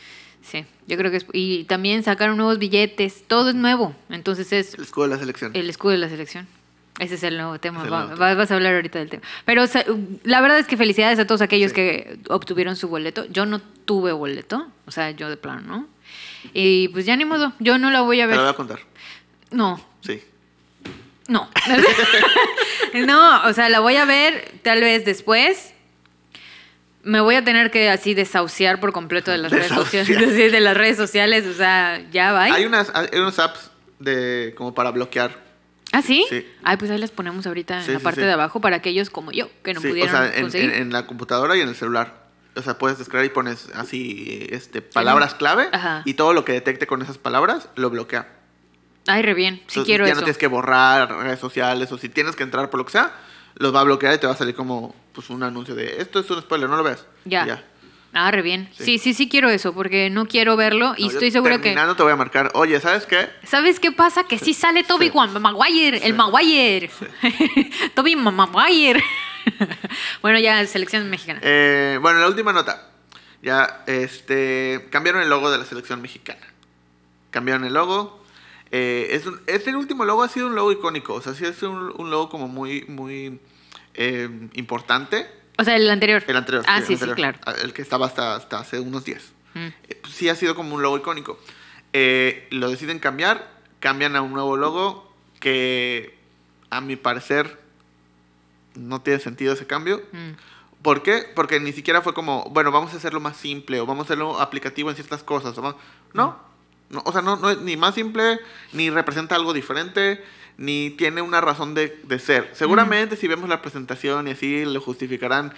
Sí, yo creo que es. Y también sacaron nuevos billetes, todo es nuevo. Entonces es el escudo de la selección. el escudo de la selección. Ese es el nuevo tema. Es el Va- nuevo va- vas a hablar ahorita del tema. Pero o sea, la verdad es que felicidades a todos aquellos Sí. que obtuvieron su boleto. Yo no tuve boleto, o sea, yo de plano, ¿no? Y pues ya ni modo, yo no la voy a Te ver. lo voy a contar. No, Sí. no. no, o sea, la voy a ver tal vez después. Me voy a tener que así desahuciar por completo de las redes sociales. de las redes sociales, o sea, ya va. Hay unas, hay unas apps de como para bloquear. ¿Ah, sí? Sí. Ay, pues ahí las ponemos ahorita Sí, en la sí, parte de abajo para aquellos como yo que no Sí, o pudieron sea, en, conseguir. en- en la computadora y en el celular. O sea, puedes descargar y pones así este, palabras clave Ajá. y todo lo que detecte con esas palabras lo bloquea. Ay, re bien. Sí Entonces, quiero ya eso. no tienes que borrar redes sociales o si tienes que entrar por lo que sea, los va a bloquear y te va a salir como pues, un anuncio de esto es un spoiler, no lo veas. Ya. Y Ah, re bien. Sí. Sí, sí, sí quiero eso porque no quiero verlo y No, estoy segura que... Terminando te voy a marcar, oye, ¿sabes qué? ¿Sabes qué pasa? Que sí sale Toby Sí. Juan Maguire, el Maguire. Toby Ma- Maguire. bueno, ya, selección mexicana. Eh, bueno, la última nota. Ya, este, cambiaron el logo de la selección mexicana. Cambiaron el logo. Eh, es un- este último logo ha sido un logo icónico. O sea, sí es un, un logo como muy, muy eh, importante. O sea, el anterior. El anterior. Ah, sí, sí, anterior. claro. Ah, El que estaba hasta, hasta hace unos días. Mm. Eh, pues sí ha sido como un logo icónico. Eh, lo deciden cambiar, cambian a un nuevo logo que a mi parecer no tiene sentido ese cambio. Mm. ¿Por qué? Porque ni siquiera fue como, bueno, vamos a hacerlo más simple o vamos a hacerlo aplicativo en ciertas cosas. o vamos- No, no, o sea, no, no es ni más simple, ni representa algo diferente, ni tiene una razón de, de ser. Seguramente si vemos la presentación y así lo justificarán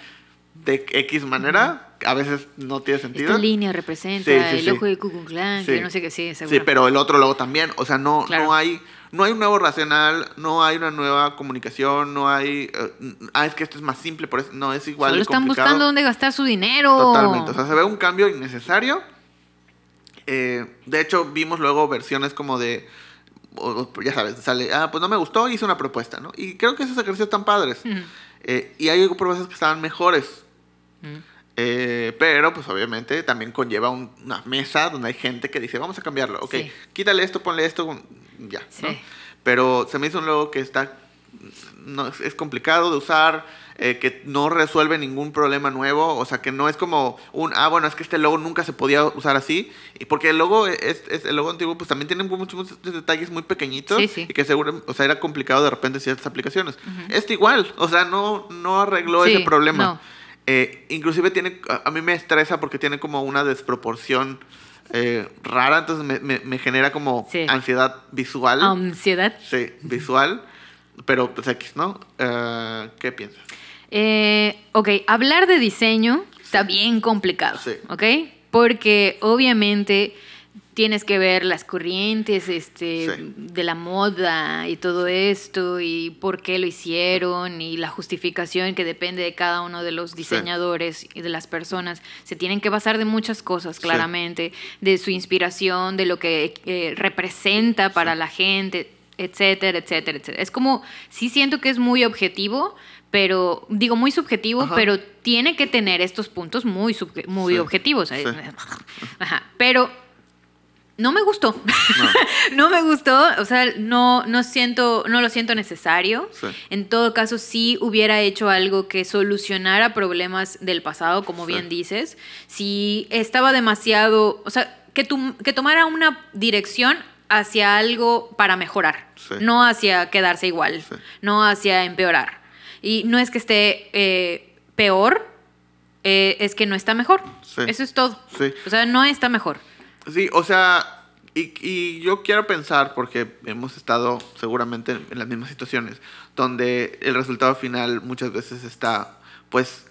de X manera, a veces no tiene sentido. Esta línea representa Sí, sí, el sí. ojo de Ku Sí. que no sé qué, sí, seguro. Sí, pero el otro logo también. O sea, no, Claro. no hay. No hay un nuevo racional, no hay una nueva comunicación, no hay. eh, ah, es que esto es más simple, por eso no es igual. Solo están complicado. buscando dónde gastar su dinero. Totalmente. O sea, se ve un cambio innecesario. Eh, de hecho, vimos luego versiones como de. O- o, ya sabes, sale. Ah, pues no me gustó, hice una propuesta, ¿no? Y creo que esos ejercicios están padres. Ujú. Eh, y hay propuestas que estaban mejores. Mm. Eh, pero, pues obviamente también conlleva un- una mesa donde hay gente que dice, vamos a cambiarlo. Ok, Sí. quítale esto, ponle esto, ya. Sí. ¿no? Pero se me hizo un logo que está. No, es, es complicado de usar, eh, que no resuelve ningún problema nuevo. O sea, que no es como un. Ah, bueno, es que este logo nunca se podía usar así. Y porque el logo, es, es- el logo antiguo, pues también tiene muchos, muchos detalles muy pequeñitos. Sí, sí. Y que seguro, o sea, era complicado de repente ciertas aplicaciones. Este igual, o sea, no, no arregló Sí, ese problema. no. Eh, inclusive tiene, a, a mí me estresa porque tiene como una desproporción eh, rara, entonces me, me- me genera como ansiedad visual. Ansiedad. Sí, visual. Pero pues X, ¿no? Eh, ¿Qué piensas? Eh, ok, hablar de diseño está bien complicado, Sí. ¿ok? Porque obviamente tienes que ver las corrientes este, Sí. de la moda y todo esto y por qué lo hicieron y la justificación que depende de cada uno de los diseñadores y de las personas. Se tienen que basar de muchas cosas, Sí. claramente, de su inspiración, de lo que eh, representa para la gente, etcétera, etcétera, etcétera. Es como, sí siento que es muy objetivo, pero digo muy subjetivo, Ajá. pero tiene que tener estos puntos muy, muy Sí, objetivos. sí. Ajá, pero no me gustó. No. me gustó, o sea, no, no siento, no lo siento necesario. Sí. En todo caso, sí hubiera hecho algo que solucionara problemas del pasado, como bien dices. Si estaba demasiado, o sea, que, tu- que tomara una dirección hacia algo para mejorar, no hacia quedarse igual, no hacia empeorar. Y no es que esté eh, peor, eh, es que no está mejor. Sí. Eso es todo. Sí. O sea, no está mejor. Sí, o sea, y, y yo quiero pensar, porque hemos estado seguramente en, en las mismas situaciones, donde el resultado final muchas veces está, pues,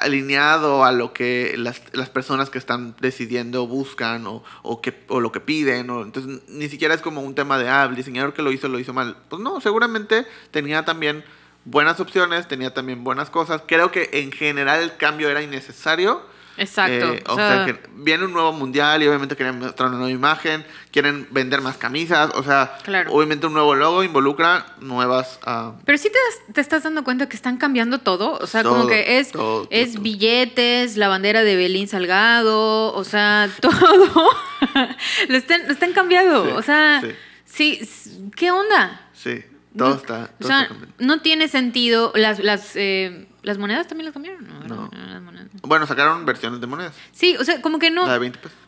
alineado a lo que las, las personas que están decidiendo buscan o, o, que, o lo que piden. O, entonces, ni siquiera es como un tema de, ah, el diseñador que lo hizo lo hizo mal. Pues no, seguramente tenía también buenas opciones, tenía también buenas cosas. Creo que en general el cambio era innecesario. Exacto. Eh, o o sea, sea, que viene un nuevo mundial y obviamente quieren mostrar una nueva imagen, quieren vender más camisas, o sea, Claro. obviamente un nuevo logo involucra nuevas... ah, Pero sí te, das- te estás dando cuenta que están cambiando todo. O sea, como que es, todo, es todo. billetes, la bandera de Belín Salgado, o sea, todo. lo, están, lo están cambiando. Sí, o sea, sí. sí. ¿qué onda? sí, todo No- está... o Todo sea, está cambiando. no tiene sentido. Las, las, eh, ¿las monedas también las cambiaron. No. las monedas. Bueno, sacaron versiones de monedas, Sí, o sea, como que no. la de 20 pesos.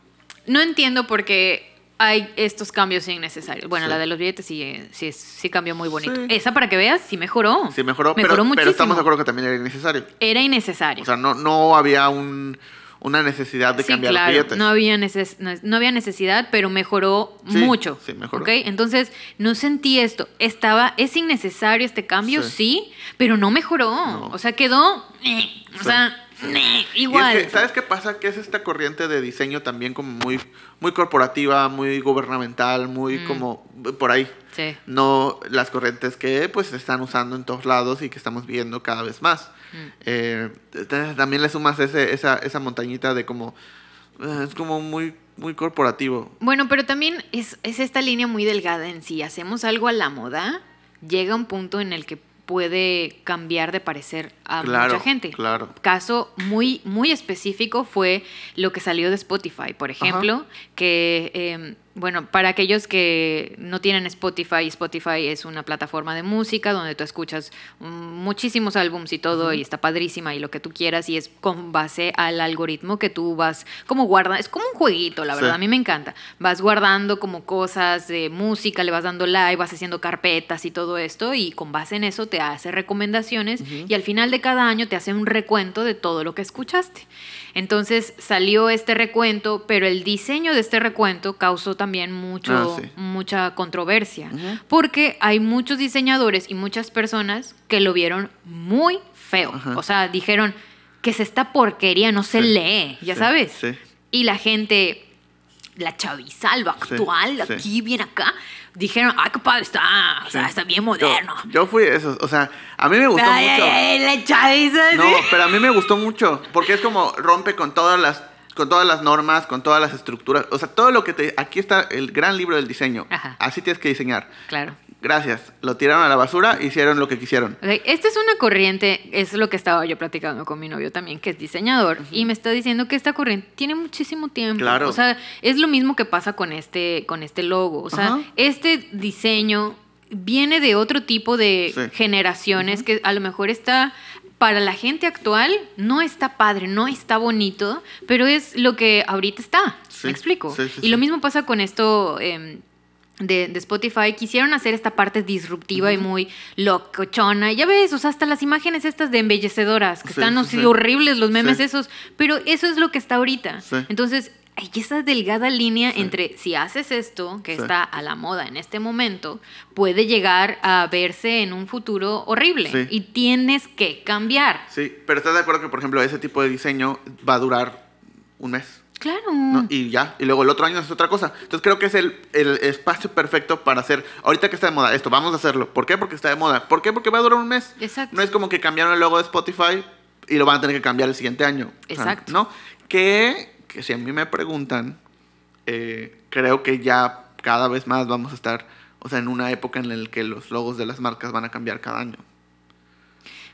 No entiendo por qué hay estos cambios innecesarios. Bueno, Sí. la de los billetes sí, eh, sí, sí cambió muy bonito. Sí. Esa, para que veas, sí mejoró. Sí, mejoró, Mejoró pero, muchísimo. pero estamos de acuerdo que también era innecesario. Era innecesario. O sea, no, no había un, una necesidad de sí, cambiar claro, los billetes. no había, neces- no- había necesidad, pero mejoró Sí, mucho. sí, mejoró. ¿ok? Entonces, no sentí esto. Estaba, ¿es innecesario este cambio? Sí, Sí. pero no mejoró. No. O sea, quedó, eh, o sea, eh, igual. es que, ¿sabes qué pasa? Que es esta corriente de diseño también como muy, muy corporativa, muy gubernamental, muy Mm. como por ahí. Sí. No las corrientes que pues se están usando en todos lados y que estamos viendo cada vez más. Eh, también le sumas ese, esa, esa montañita de como... eh, es como muy, muy corporativo. Bueno, pero también es, es esta línea muy delgada en si hacemos algo a la moda, llega un punto en el que puede cambiar de parecer a Claro, mucha gente. claro. Caso muy, muy específico fue lo que salió de Spotify, por ejemplo, que, eh, bueno, para aquellos que no tienen Spotify, Spotify es una plataforma de música donde tú escuchas muchísimos álbums y todo, y está padrísima y lo que tú quieras, y es con base al algoritmo que tú vas como guarda, es como un jueguito, la Sí. verdad, a mí me encanta. Vas guardando como cosas de música, le vas dando like, vas haciendo carpetas y todo esto, y con base en eso te hace recomendaciones, y al final de cada año te hace un recuento de todo lo que escuchaste. Entonces salió este recuento, pero el diseño de este recuento causó también mucho, Ah, sí. mucha controversia, porque hay muchos diseñadores y muchas personas que lo vieron muy feo. O sea, dijeron que es esta porquería, no se Sí, lee, ya sí, sabes. Y la gente, la chaviza, lo actual, aquí, bien acá, dijeron, ay, qué padre está, o sea, está bien Yo, moderno. yo fui de esos. O sea, a mí me gustó Ay, mucho. ay, ay, la chaviza, No, sí. pero a mí me gustó mucho, porque es como rompe con todas las con todas las normas, con todas las estructuras, o sea, todo lo que te aquí está el gran libro del diseño. Ajá. Así tienes que diseñar. Claro. Gracias. Lo tiraron a la basura, hicieron lo que quisieron. Ok, Esta es una corriente, es lo que estaba yo platicando con mi novio también, que es diseñador, y me está diciendo que esta corriente tiene muchísimo tiempo. Claro. O sea, es lo mismo que pasa con este, con este logo. O sea, este diseño viene de otro tipo de Sí. generaciones que a lo mejor está para la gente actual no está padre, no está bonito, pero es lo que ahorita está. Sí, ¿Me explico? sí, sí, y lo mismo pasa con esto em, de, de Spotify. Quisieron hacer esta parte disruptiva y muy locochona. Ya ves, o sea, hasta las imágenes estas de embellecedoras, que Sí, están sí, horribles los memes Sí. esos, pero eso es lo que está ahorita. Entonces, hay esa delgada línea entre si haces esto, que está a la moda en este momento, puede llegar a verse en un futuro horrible y tienes que cambiar. Sí, pero estás de acuerdo que, por ejemplo, ese tipo de diseño va a durar un mes. Claro. Y ya, y luego el otro año es otra cosa. Entonces creo que es el, el, espacio perfecto para hacer, ahorita que está de moda, esto, vamos a hacerlo. ¿Por qué? Porque está de moda. ¿Por qué? Porque va a durar un mes. Exacto. No es como que cambiaron el logo de Spotify y lo van a tener que cambiar el siguiente año. Exacto. ¿No? Que, que si a mí me preguntan, eh, creo que ya cada vez más vamos a estar, o sea, en una época en la que los logos de las marcas van a cambiar cada año.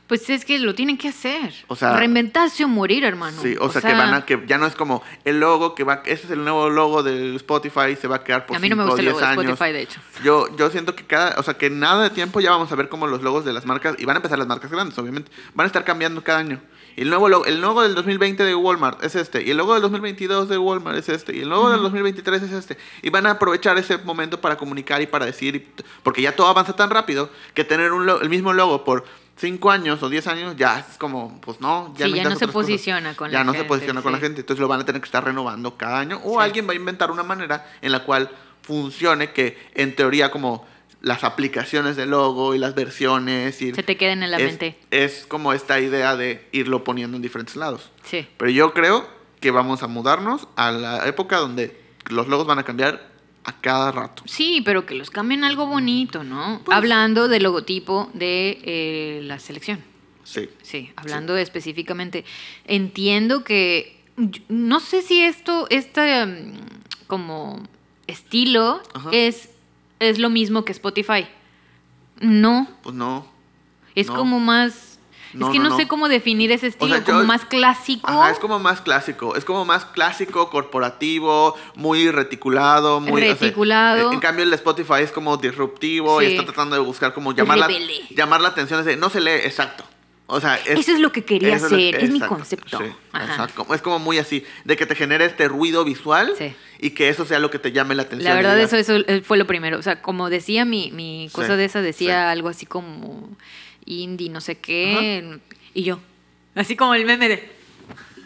Pues es que lo tienen que hacer. O sea, reinventarse o morir, hermano. Sí, o, sea, que van a que ya no es como el logo que va, ese es el nuevo logo de Spotify se va a quedar por A mí no me gusta el logo de Spotify, de hecho. Yo yo siento que cada, o sea, que nada de tiempo ya vamos a ver como los logos de las marcas y van a empezar las marcas grandes, obviamente, van a estar cambiando cada año. Y el nuevo logo, el logo del 2020 de Walmart es este, y el logo del 2022 de Walmart es este, y el logo del 2023 es este. Y van a aprovechar ese momento para comunicar y para decir, porque ya todo avanza tan rápido que tener un el mismo logo por cinco años o diez años, ya es como, pues no, ya, no se posiciona con la gente. Ya no se posiciona con la gente, entonces lo van a tener que estar renovando cada año o alguien va a inventar una manera en la cual funcione que en teoría como las aplicaciones de logo y las versiones y se te queden en la mente. Es como esta idea de irlo poniendo en diferentes lados. Sí. Pero yo creo que vamos a mudarnos a la época donde los logos van a cambiar a cada rato. Sí, pero que los cambien algo bonito, ¿no? Pues hablando del logotipo de eh, la selección. Sí. Sí, hablando específicamente. Entiendo que, no sé si esto, este como estilo es, es lo mismo que Spotify. No. Pues no. Es como más es que no, sé cómo definir ese estilo, como más clásico. es como más clásico, es como más clásico, corporativo, muy reticulado, muy reticulado. en cambio el Spotify es como disruptivo y está tratando de buscar como llamar la, llamar la atención, no se lee, exacto. O sea, eso es lo que quería hacer, es, mi concepto. exacto. Es como muy así, de que te genere este ruido visual y que eso sea lo que te llame la atención. La verdad, eso, eso fue lo primero. O sea, como decía mi, mi cosa de esa, decía algo así como indie, no sé qué. Y yo, así como el meme de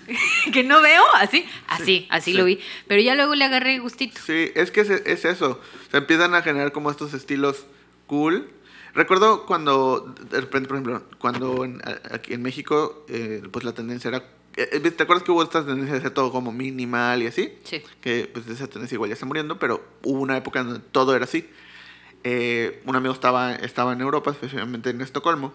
que no veo, así, así, así lo vi. Pero ya luego le agarré gustito. Sí, es que es, eso. Se empiezan a generar como estos estilos cool. Recuerdo cuando, de repente, por ejemplo, cuando en, aquí en México, eh, pues la tendencia era eh, eh, ¿Te acuerdas que hubo esta tendencia de hacer todo como minimal y así? Sí. Que pues esa tendencia igual ya está muriendo, pero hubo una época donde todo era así. Eh, un amigo estaba, estaba en Europa, especialmente en Estocolmo,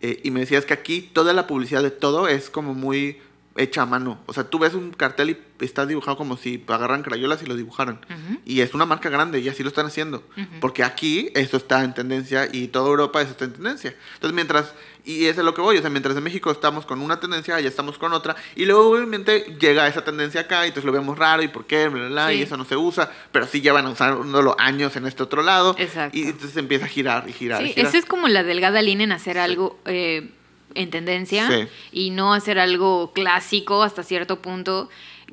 eh, y me decías que aquí toda la publicidad de todo es como muy hecha a mano. O sea, tú ves un cartel y está dibujado como si agarran crayolas y lo dibujaran. Y es una marca grande y así lo están haciendo. Porque aquí eso está en tendencia y toda Europa eso está en tendencia. Entonces, mientras, y eso es lo que voy, o sea, mientras en México estamos con una tendencia, allá estamos con otra, y luego obviamente llega esa tendencia acá y entonces lo vemos raro y por qué, bla, bla, bla, y eso no se usa, pero sí llevan usándolo años en este otro lado. Exacto. Y entonces empieza a girar y girar. Sí, esa es como la delgada línea en hacer algo... Eh, en tendencia y no hacer algo clásico hasta cierto punto.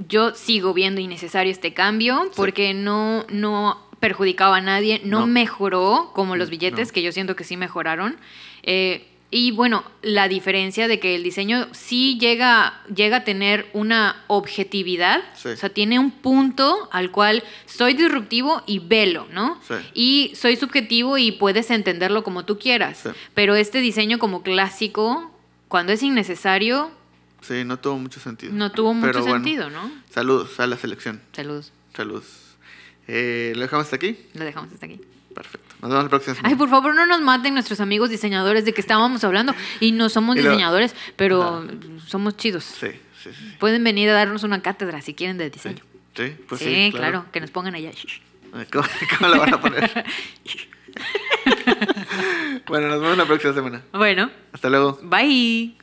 Yo sigo viendo innecesario este cambio porque no, no perjudicaba a nadie, no, mejoró como los billetes, que yo siento que sí mejoraron. Eh, y bueno, la diferencia de que el diseño sí llega, llega a tener una objetividad, o sea, tiene un punto al cual soy disruptivo y velo, ¿no? Y soy subjetivo y puedes entenderlo como tú quieras. Pero este diseño como clásico, cuando es innecesario... Sí, no tuvo mucho sentido. No tuvo mucho sentido, ¿no? Saludos a la selección. Saludos. Saludos. Eh, ¿Lo dejamos hasta aquí? Lo dejamos hasta aquí. Perfecto. Nos vemos la próxima semana. Ay, por favor, no nos maten nuestros amigos diseñadores de que estábamos hablando. Y no somos diseñadores, pero somos chidos. Sí, sí, sí. Pueden venir a darnos una cátedra si quieren de diseño. Sí, pues sí. claro. que nos pongan allá. ¿Cómo, ¿Cómo, la van a poner? bueno, nos vemos la próxima semana. Bueno. Hasta luego. Bye.